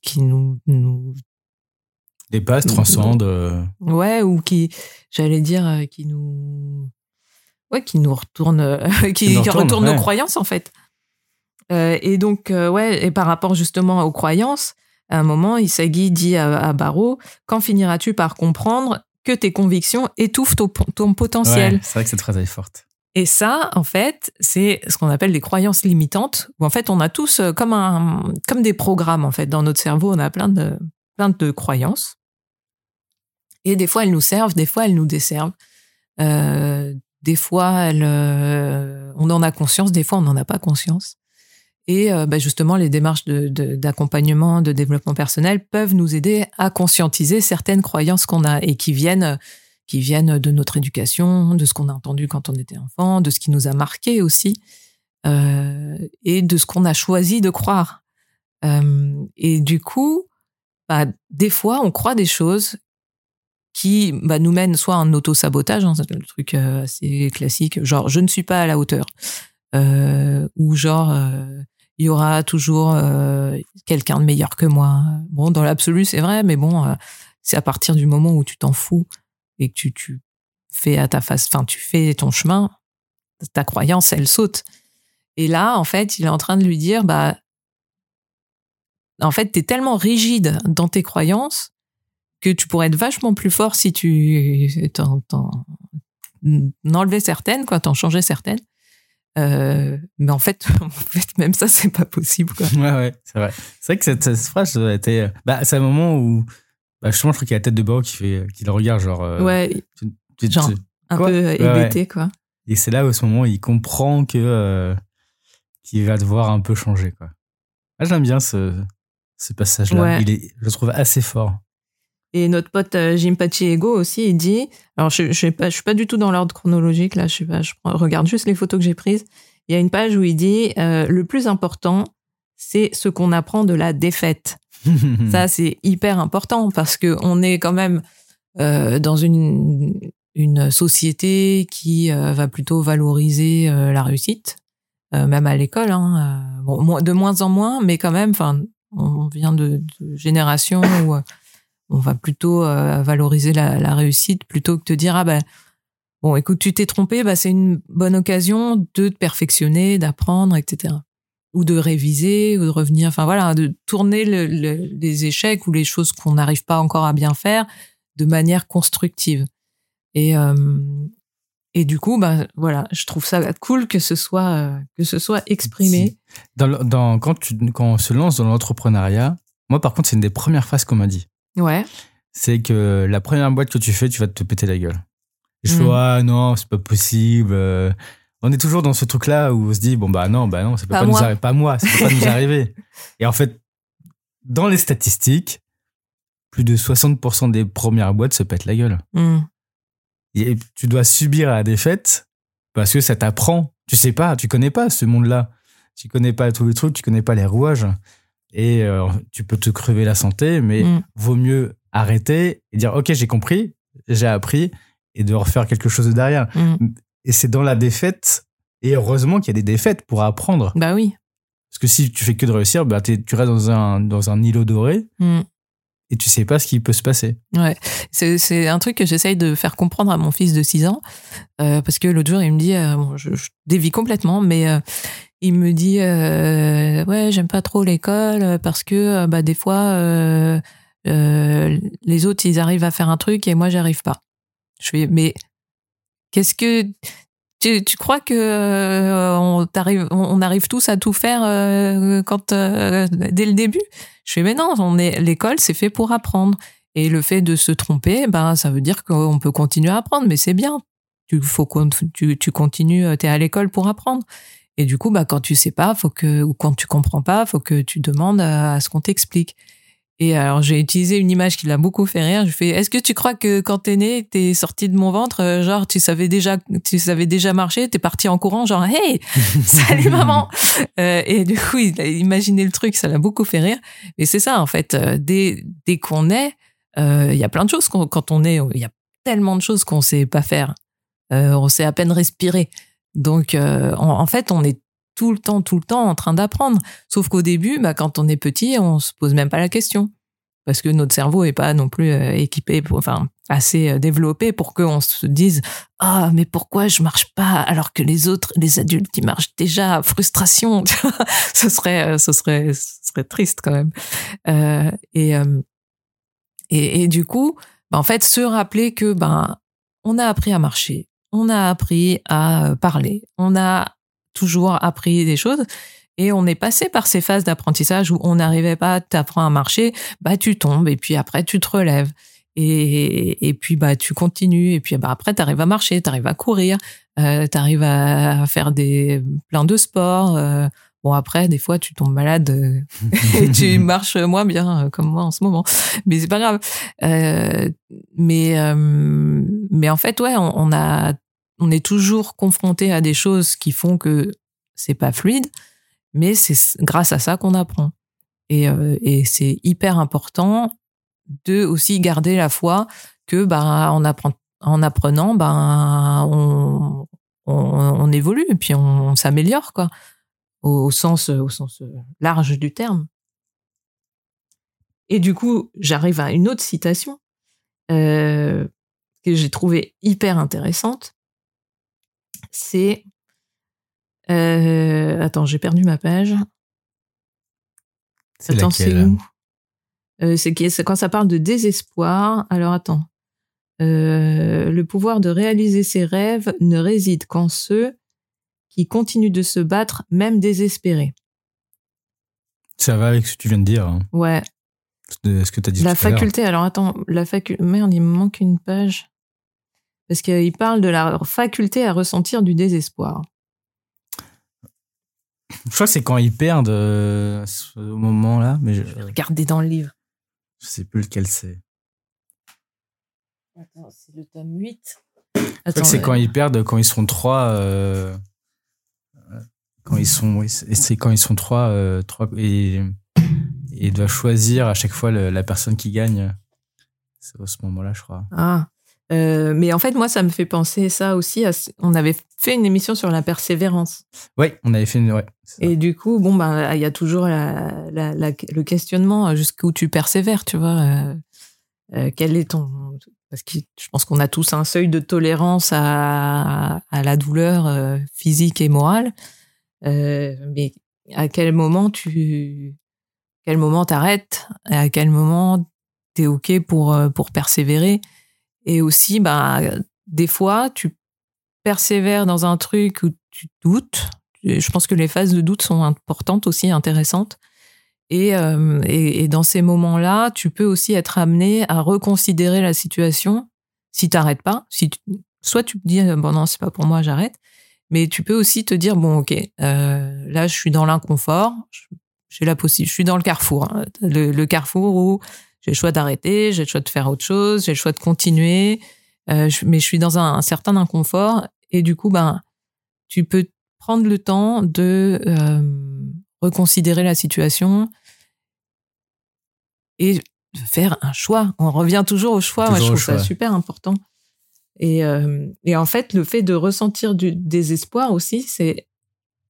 qui nous, nous Dépasse, transcende. ouais ou qui j'allais dire qui nous ouais, qui nous retourne, [laughs] qui, Qui nous qui retourne, nos croyances en fait. Euh, et donc, euh, ouais, et par rapport justement aux croyances, à un moment, Isagi dit à, à Barreau Quand finiras-tu par comprendre? Que tes convictions étouffent ton, ton potentiel Ouais, c'est vrai que cette phrase est forte. Et ça, en fait, c'est ce qu'on appelle les croyances limitantes, où en fait, on a tous euh, comme, un, comme des programmes, en fait. Dans notre cerveau, on a plein de, plein de croyances. Et des fois, elles nous servent, des fois, elles nous desservent. Euh, des fois, elles, euh, on en a conscience, des fois, on n'en a pas conscience. Et euh, bah, justement, les démarches de- de- d'accompagnement, de, développement personnel peuvent nous aider à conscientiser certaines croyances qu'on a et qui viennent, qui viennent de notre éducation, de ce qu'on a entendu quand on était enfant, de ce qui nous a marqué aussi, euh, et de ce qu'on a choisi de croire. Euh, et du coup, bah, des fois, on croit des choses qui bah, nous mènent soit à un auto-sabotage, hein, le truc euh, assez classique, genre je ne suis pas à la hauteur, euh, ou genre euh, il y aura toujours euh, quelqu'un de meilleur que moi. Bon, dans l'absolu, c'est vrai, mais bon, euh, c'est à partir du moment où tu t'en fous et que tu, tu fais à ta face, enfin, tu fais ton chemin, ta croyance, elle saute. Et là, en fait, il est en train de lui dire, bah, en fait, t'es tellement rigide dans tes croyances que tu pourrais être vachement plus fort si tu t'en, t'en enlevais certaines, quoi, t'en changeais certaines. Euh, mais en fait, [laughs] en fait, même ça, c'est pas possible, quoi. Ouais, ouais, c'est vrai. C'est vrai que cette, cette phrase, a été. Bah, c'est un moment où. Bah, justement, je crois qu'il y a la tête de Bao qui, fait, qui le regarde, genre. euh, ouais, tu- genre. tu- un quoi peu Ouais, hébété, quoi. Et c'est là où, à ce moment, il comprend que. euh, qu'il va devoir un peu changer, quoi. Ah, j'aime bien ce, ce passage-là. Ouais. Il est, je le trouve assez fort. Et notre pote euh, Jim Ego aussi, il dit, alors je, je suis pas du tout dans l'ordre chronologique là, je sais pas, je prends- regarde juste les photos que j'ai prises. Il y a une page où il dit euh, le plus important, c'est ce qu'on apprend de la défaite. [laughs] Ça, c'est hyper important parce que on est quand même euh, dans une une société qui euh, va plutôt valoriser la réussite, même à l'école. Hein, bon, de moins en moins, mais quand même. Enfin, on vient de, de générations où on va plutôt euh, valoriser la, réussite plutôt que te dire ah ben bon écoute tu t'es trompé bah c'est une bonne occasion de te perfectionner d'apprendre etc ou de réviser ou de revenir enfin voilà de tourner le- le- les échecs ou les choses qu'on n'arrive pas encore à bien faire de manière constructive. Et euh, et du coup bah voilà je trouve ça cool que ce soit euh, que ce soit exprimé. Quand, quand on se lance dans l'entrepreneuriat, moi, par contre, c'est une des premières phrases qu'on m'a dit. Ouais c'est que la première boîte que tu fais, tu vas te péter la gueule. Et je Mm. fais, ah non, c'est pas possible. euh. On est toujours dans ce truc-là où on se dit, bon, bah non, bah non, ça peut Pas nous arriver, pas moi, ça peut pas [laughs] nous arriver. Et en fait, dans les statistiques, plus de 60% des premières boîtes se pètent la gueule. Mm. Et tu dois subir la défaite parce que ça t'apprend. Tu sais pas, tu connais pas ce monde-là. Tu connais pas tous les trucs, tu connais pas les rouages. Et euh, tu peux te crever la santé, mais Mm. vaut mieux arrêter et dire ok j'ai compris j'ai appris et de refaire quelque chose de derrière Mm. et c'est dans la défaite et heureusement qu'il y a des défaites pour apprendre bah oui parce que si tu fais que de réussir bah tu restes dans un dans un îlot doré Mm. et tu sais pas ce qui peut se passer Ouais, c'est c'est un truc que j'essaye de faire comprendre à mon fils de 6 ans, euh, parce que l'autre jour, il me dit, euh, bon, je, je dévie complètement, mais il me dit, euh, ouais, j'aime pas trop l'école euh, parce que euh, bah, des fois, les autres, ils arrivent à faire un truc et moi, j'arrive pas. Je fais, mais qu'est-ce que... Tu, tu crois que on, t'arrive- on arrive tous à tout faire quand dès le début? Je fais mais non, on est l'école, c'est fait pour apprendre. Et le fait de se tromper, ben ça veut dire qu'on peut continuer à apprendre, mais c'est bien. Tu faut tu, tu continues, t'es à l'école pour apprendre. Et du coup, bah quand tu sais pas, faut que ou quand tu comprends pas, faut que tu demandes à, à ce qu'on t'explique. Et alors j'ai utilisé une image qui l'a beaucoup fait rire. Je fais Est-ce que tu crois que quand t'es né, t'es sorti de mon ventre, euh, genre tu savais déjà, tu savais déjà marcher, t'es parti en courant, genre Hey, [laughs] salut maman. Euh, et du coup, il a imaginé le truc, ça l'a beaucoup fait rire. Et c'est ça en fait. euh, Dès dès qu'on est, euh, il y a plein de choses qu'on- quand on est, il y a tellement de choses qu'on sait pas faire. Euh, on sait à peine respirer. Donc euh, en, fait, on est tout le temps, tout le temps en train d'apprendre. Sauf qu'au début, bah, quand on est petit, on se pose même pas la question. parce que notre cerveau est pas non plus euh, équipé, pour, enfin assez euh, développé pour qu'on se dise ah mais pourquoi je marche pas alors que les autres, les adultes, ils marchent déjà? Frustration, [laughs] ce serait, serait, serait triste quand même. Et, et, et du coup, bah, en fait, se rappeler que ben on a appris à marcher, on a appris à parler, on a toujours appris des choses et on est passé par ces phases d'apprentissage où on n'arrivait pas, t'apprends à marcher, bah tu tombes et puis après tu te relèves. Et, et puis bah tu continues et puis bah après t'arrives à marcher, t'arrives à courir, euh, t'arrives à faire des plein de sports. Euh, bon après des fois tu tombes malade euh, [laughs] et tu [laughs] marches moins bien euh, comme moi en ce moment, mais c'est pas grave. Euh, mais mais en fait ouais on, on a on est toujours confronté à des choses qui font que c'est pas fluide mais c'est grâce à ça qu'on apprend. Et, euh, et c'est hyper important de aussi garder la foi que bah en, apprenant bah on, on, on évolue et puis on, s'améliore quoi au, sens au sens large du terme. Et du coup, j'arrive à une autre citation euh, que j'ai trouvée hyper intéressante. C'est euh, attends, j'ai perdu ma page. Attends, c'est? où? Euh, C'est quand ça parle de désespoir. Alors attends. Euh, le pouvoir de réaliser ses rêves ne réside qu'en ceux qui continuent de se battre, même désespérés. Ça va avec ce que tu viens de dire. Hein. Ouais. Ce que tu as dit. La faculté. Alors attends, la faculté. Merde, il me manque une page. Parce qu'il parle de la faculté à ressentir du désespoir. Je crois que c'est quand ils perdent euh, ce moment-là. Mais je... Regardez dans le livre. Je sais plus lequel c'est. Attends, c'est le tome 8. c'est quand ils perdent, quand ils sont trois. Euh, quand ils sont, c'est quand ils sont trois, euh, trois et, et ils doivent choisir à chaque fois la personne qui gagne. C'est à ce moment-là, je crois. Ah. Euh, mais en fait, moi, ça me fait penser ça aussi. À, on avait fait une émission sur la persévérance. Oui, on avait fait une. Ouais, et du coup, bon, ben, il y a toujours la, la, le questionnement euh, jusqu'où tu persévères, tu vois. Euh, euh, quel est ton. Parce que je pense qu'on a tous un seuil de tolérance à, à la douleur physique et morale. mais à quel moment tu. Quel moment t'arrêtes? À quel moment t'es OK pour, pour persévérer? Et aussi, bah, des fois, tu persévères dans un truc où tu doutes. Je pense que les phases de doute sont importantes aussi, intéressantes. Et, euh, et, dans ces moments-là, tu peux aussi être amené à reconsidérer la situation si t'arrêtes pas. Si soit tu te dis bon non c'est pas pour moi, j'arrête. Mais tu peux aussi te dire bon ok euh, là je suis dans l'inconfort, j'ai la possible, je suis dans le carrefour, hein. le, le, carrefour où j'ai le choix d'arrêter, j'ai le choix de faire autre chose, j'ai le choix de continuer, euh, mais je suis dans un, certain inconfort et du coup, ben, tu peux prendre le temps de euh, reconsidérer la situation et de faire un choix. On revient toujours au choix. Moi, je trouve ça super important. Et, euh, et en fait, le fait de ressentir du désespoir aussi, c'est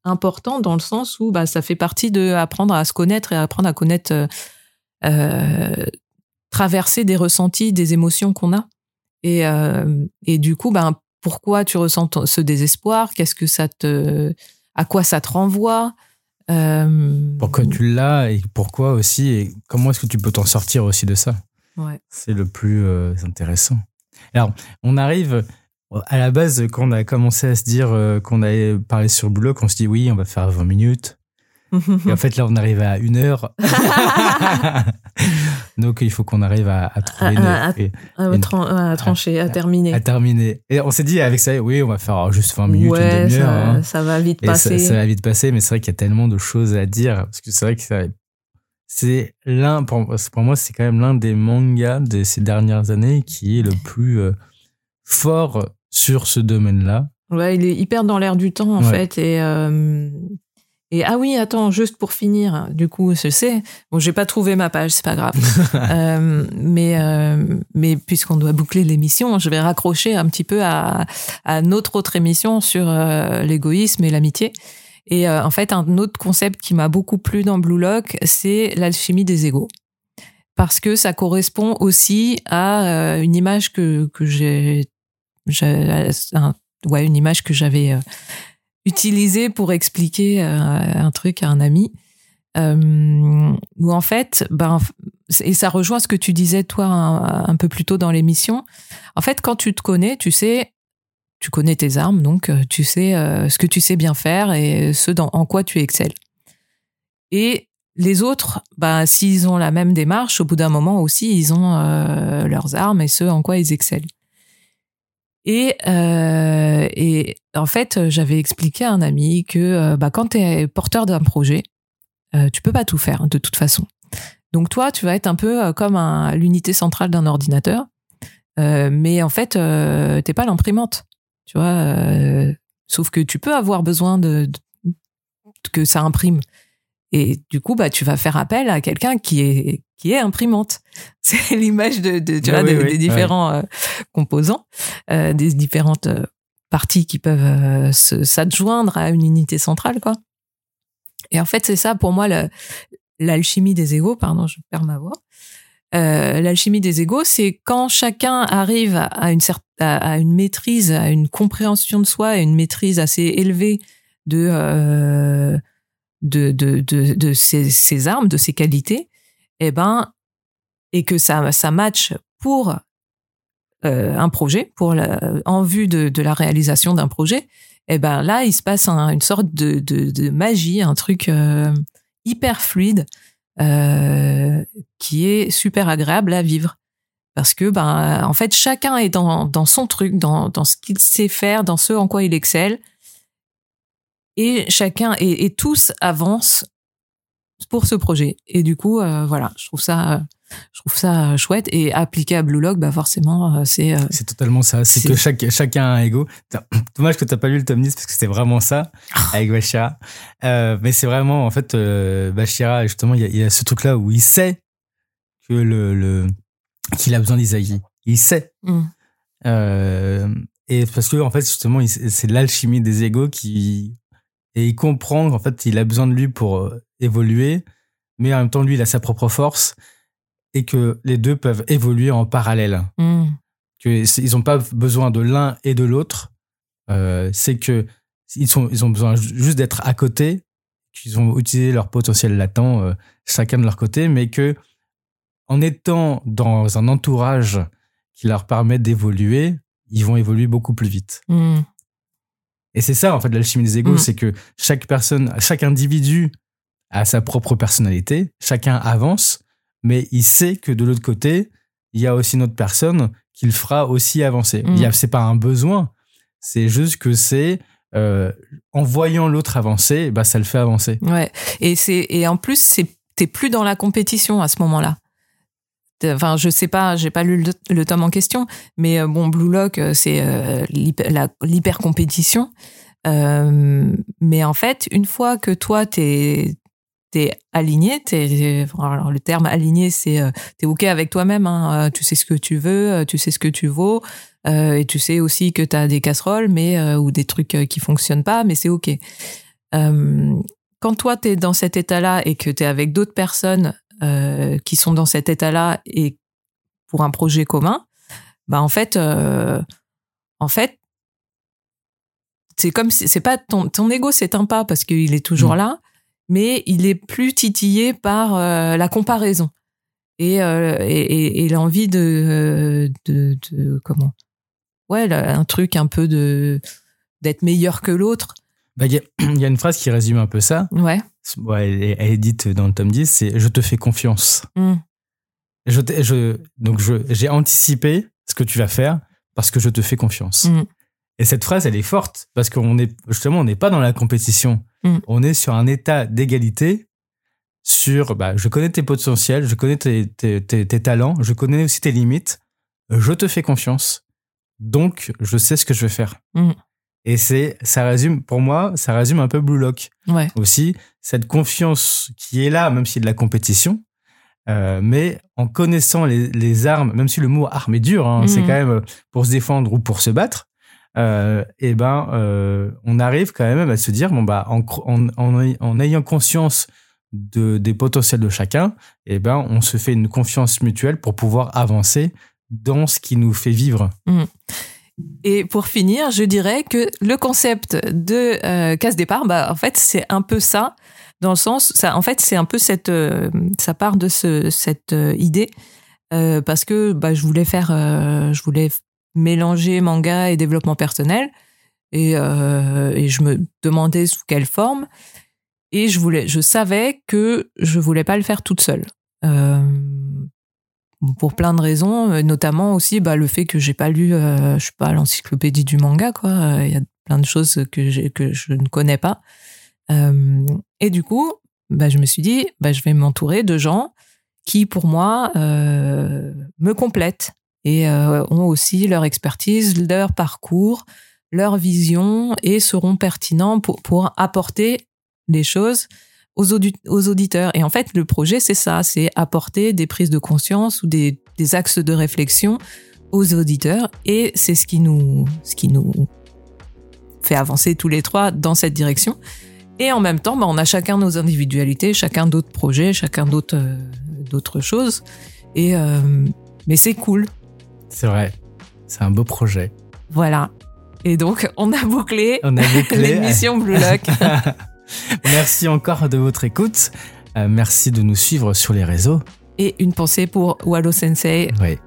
important dans le sens où bah, ça fait partie de apprendre à se connaître et apprendre à connaître euh traverser des ressentis, des émotions qu'on a. Et, euh, et du coup, ben, pourquoi tu ressens ce désespoir? Qu'est-ce que ça te, à quoi ça te renvoie? Euh... Pourquoi tu l'as et pourquoi aussi et comment est-ce que tu peux t'en sortir aussi de ça? Ouais. C'est le plus euh, intéressant. Alors, on arrive à la base quand on a commencé à se dire euh, qu'on allait parler sur le blog, on se dit oui, on va faire 20 minutes. [laughs] Et en fait, là, on arrive à une heure. [laughs] Donc, il faut qu'on arrive à, trouver à, trancher, à, terminer. À terminer. Et on s'est dit avec ça, oui, on va faire juste 20 minutes, une demi-heure. Ça, hein. ça, va vite passer. Ça, va vite passer, mais c'est vrai qu'il y a tellement de choses à dire. Parce que c'est vrai que c'est l'un, pour, pour, moi, c'est quand même l'un des mangas de ces dernières années qui est le plus euh, fort sur ce domaine-là. Ouais, il est hyper dans l'air du temps, en fait. Et euh, et ah oui, attends, juste pour finir, du coup, je sais, bon, j'ai pas trouvé ma page, c'est pas grave. [laughs] euh, mais euh, mais puisqu'on doit boucler l'émission, je vais raccrocher un petit peu à, à notre autre émission sur euh, l'égoïsme et l'amitié. Et en fait, un autre concept qui m'a beaucoup plu dans Blue Lock, c'est l'alchimie des égaux. parce que ça correspond aussi à une image que, que j'ai, ouais, une image que j'avais utilisée pour expliquer un truc à un ami. Euh, où en fait, ben, et ça rejoint ce que tu disais toi un, peu plus tôt dans l'émission. En fait, quand tu te connais, tu sais, tu connais tes armes, donc euh, tu sais euh, ce que tu sais bien faire et ce dans, en quoi tu excelles. Et les autres, ben, s'ils ont la même démarche, au bout d'un moment aussi, ils ont leurs armes et ce en quoi ils excellent. Et, et en fait, j'avais expliqué à un ami que bah, quand tu es porteur d'un projet, euh, tu peux pas tout faire de toute façon. Donc toi, tu vas être un peu euh, comme l'unité centrale d'un ordinateur, euh, mais en fait, t'es pas l'imprimante, tu vois. sauf que tu peux avoir besoin de, que ça imprime. Et du coup, bah, tu vas faire appel à quelqu'un qui est qui est imprimante. [laughs] C'est l'image de, tu vois, des, différents composants, des différentes parties qui peuvent s'adjoindre à une unité centrale, quoi. Et en fait, c'est ça pour moi l'alchimie des égaux. Pardon, je perds ma voix. Euh, l'alchimie des égaux, c'est quand chacun arrive à une, à une maîtrise, à une compréhension de soi, à une maîtrise assez élevée de euh, de, de, de, de ses, ses, armes, de ses qualités, et eh ben et que ça ça match pour euh, un projet, pour en vue de, de la réalisation d'un projet, et eh ben là, il se passe une sorte de, de, magie, un truc euh, hyper fluide euh, qui est super agréable à vivre. Parce que, ben, en fait, chacun est dans, dans son truc, dans, dans ce qu'il sait faire, dans ce en quoi il excelle. Et chacun, et, tous avancent pour ce projet. Et du coup, voilà, je trouve ça je trouve ça chouette et appliqué à Blue Log bah forcément euh, c'est euh, c'est totalement ça. C'est que chaque, chacun a un ego. [clears throat] Dommage que tu n'as pas lu le tome 10 parce que c'était vraiment ça ah. avec Bashira euh, mais c'est vraiment en fait euh, Bashira justement il y, a, ce truc là où il sait que le, le qu'il a besoin d'Isaïe. Il sait. Mm. et parce que en fait justement c'est l'alchimie des égos qui et il comprend qu'en fait il a besoin de lui pour évoluer. Mais en même temps lui il a sa propre force et que les deux peuvent évoluer en parallèle. Que ils n'ont pas besoin de l'un et de l'autre. Euh, c'est que ils, sont, ils ont besoin juste d'être à côté, qu'ils ont utilisé leur potentiel latent euh, chacun de leur côté, mais que en étant dans un entourage qui leur permet d'évoluer, ils vont évoluer beaucoup plus vite. Mm. Et c'est ça, en fait, l'alchimie des égaux, mm. c'est que chaque personne, chaque individu a sa propre personnalité, chacun avance, mais il sait que de l'autre côté, il y a aussi une autre personne qui le fera aussi avancer. Ce mm. C'est pas un besoin, c'est juste que c'est euh, en voyant l'autre avancer, bah ça le fait avancer. Ouais. Et c'est et en plus c'est t'es plus dans la compétition à ce moment-là. Enfin, je sais pas, j'ai pas lu le, tome en question, mais euh, bon, Blue Lock, euh, c'est l'hyper compétition. mais en fait, une fois que toi, t'es t'es aligné, t'es, alors le terme aligné, c'est euh, t'es ok avec toi-même, hein, euh, tu sais ce que tu veux, euh, tu sais ce que tu vaux, et tu sais aussi que t'as des casseroles, mais ou des trucs qui fonctionnent pas, mais c'est ok. quand toi t'es dans cet état-là et que t'es avec d'autres personnes qui sont dans cet état-là et pour un projet commun, bah en fait, en fait, c'est comme si c'est pas ton ton ego s'éteint pas parce qu'il est toujours mmh. là mais il est plus titillé par euh, la comparaison et, euh, et, et, l'envie de, de, de, comment? Ouais un truc un peu de d'être meilleur que l'autre. Bah, il y, a [clears throat] une phrase qui résume un peu ça. Ouais, ouais elle, est dite dans le tome 10 c'est je te fais confiance mmh. je, je donc j'ai anticipé ce que tu vas faire parce que je te fais confiance. Mmh. Et cette phrase elle est forte parce qu'on est justement on n'est pas dans la compétition Mm. On est sur un état d'égalité sur bah, je connais tes potentiels, je connais tes, talents, je connais aussi tes limites, je te fais confiance, donc je sais ce que je vais faire. Mm. Et c'est, ça résume, pour moi, ça résume un peu Blue Lock. Aussi, cette confiance qui est là, même s'il y a de la compétition, euh, mais en connaissant les, armes, même si le mot arme est dur, hein, c'est mm. quand même pour se défendre ou pour se battre, euh, eh ben euh, on arrive quand même à se dire bon bah en, en, ayant conscience de, des potentiels de chacun, et ben, on se fait une confiance mutuelle pour pouvoir avancer dans ce qui nous fait vivre. Mm. Et pour finir, je dirais que le concept de euh, casse départ, bah, en fait, c'est un peu ça, dans le sens, ça, en fait, c'est un peu cette, ça part de ce, cette idée, parce que bah, je voulais faire, je voulais mélanger manga et développement personnel, et, euh, et je me demandais sous quelle forme, et je voulais, je savais que je voulais pas le faire toute seule. Euh, pour plein de raisons, notamment aussi bah, le fait que j'ai pas lu, euh, je pas, l'encyclopédie du manga, quoi. Il y a plein de choses que, que je ne connais pas. Et du coup, bah, je me suis dit, bah, je vais m'entourer de gens qui, pour moi, me complètent et euh, ont aussi leur expertise, leur parcours, leur vision et seront pertinents pour, pour apporter des choses aux, audi- aux auditeurs. Et en fait, le projet, c'est ça, c'est apporter des prises de conscience ou des, des axes de réflexion aux auditeurs. Et c'est ce qui nous, ce qui nous fait avancer tous les trois dans cette direction. Et en même temps, bah, on a chacun nos individualités, chacun d'autres projets, chacun d'autres d'autres choses. Et euh, mais c'est cool, C'est vrai. C'est un beau projet. voilà. Et donc, on a bouclé On a bouclé. l'émission Blue Lock. [laughs] merci encore de votre écoute. Euh, merci de nous suivre sur les réseaux. Et une pensée pour Wallo Sensei, Oui.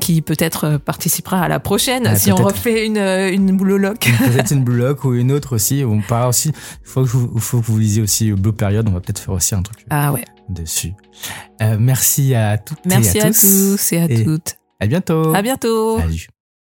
qui peut-être euh, participera à la prochaine Ah, si on refait une, euh, une Blue Lock. Peut-être une [laughs] Blue Lock ou une autre aussi. On parle aussi. Il faut que vous, faut que vous lisiez aussi Blue Period. On va peut-être faire aussi un truc Ah ouais. dessus. Euh, merci à toutes Merci et à, à, tous. tous et à toutes. À bientôt. À bientôt. Salut.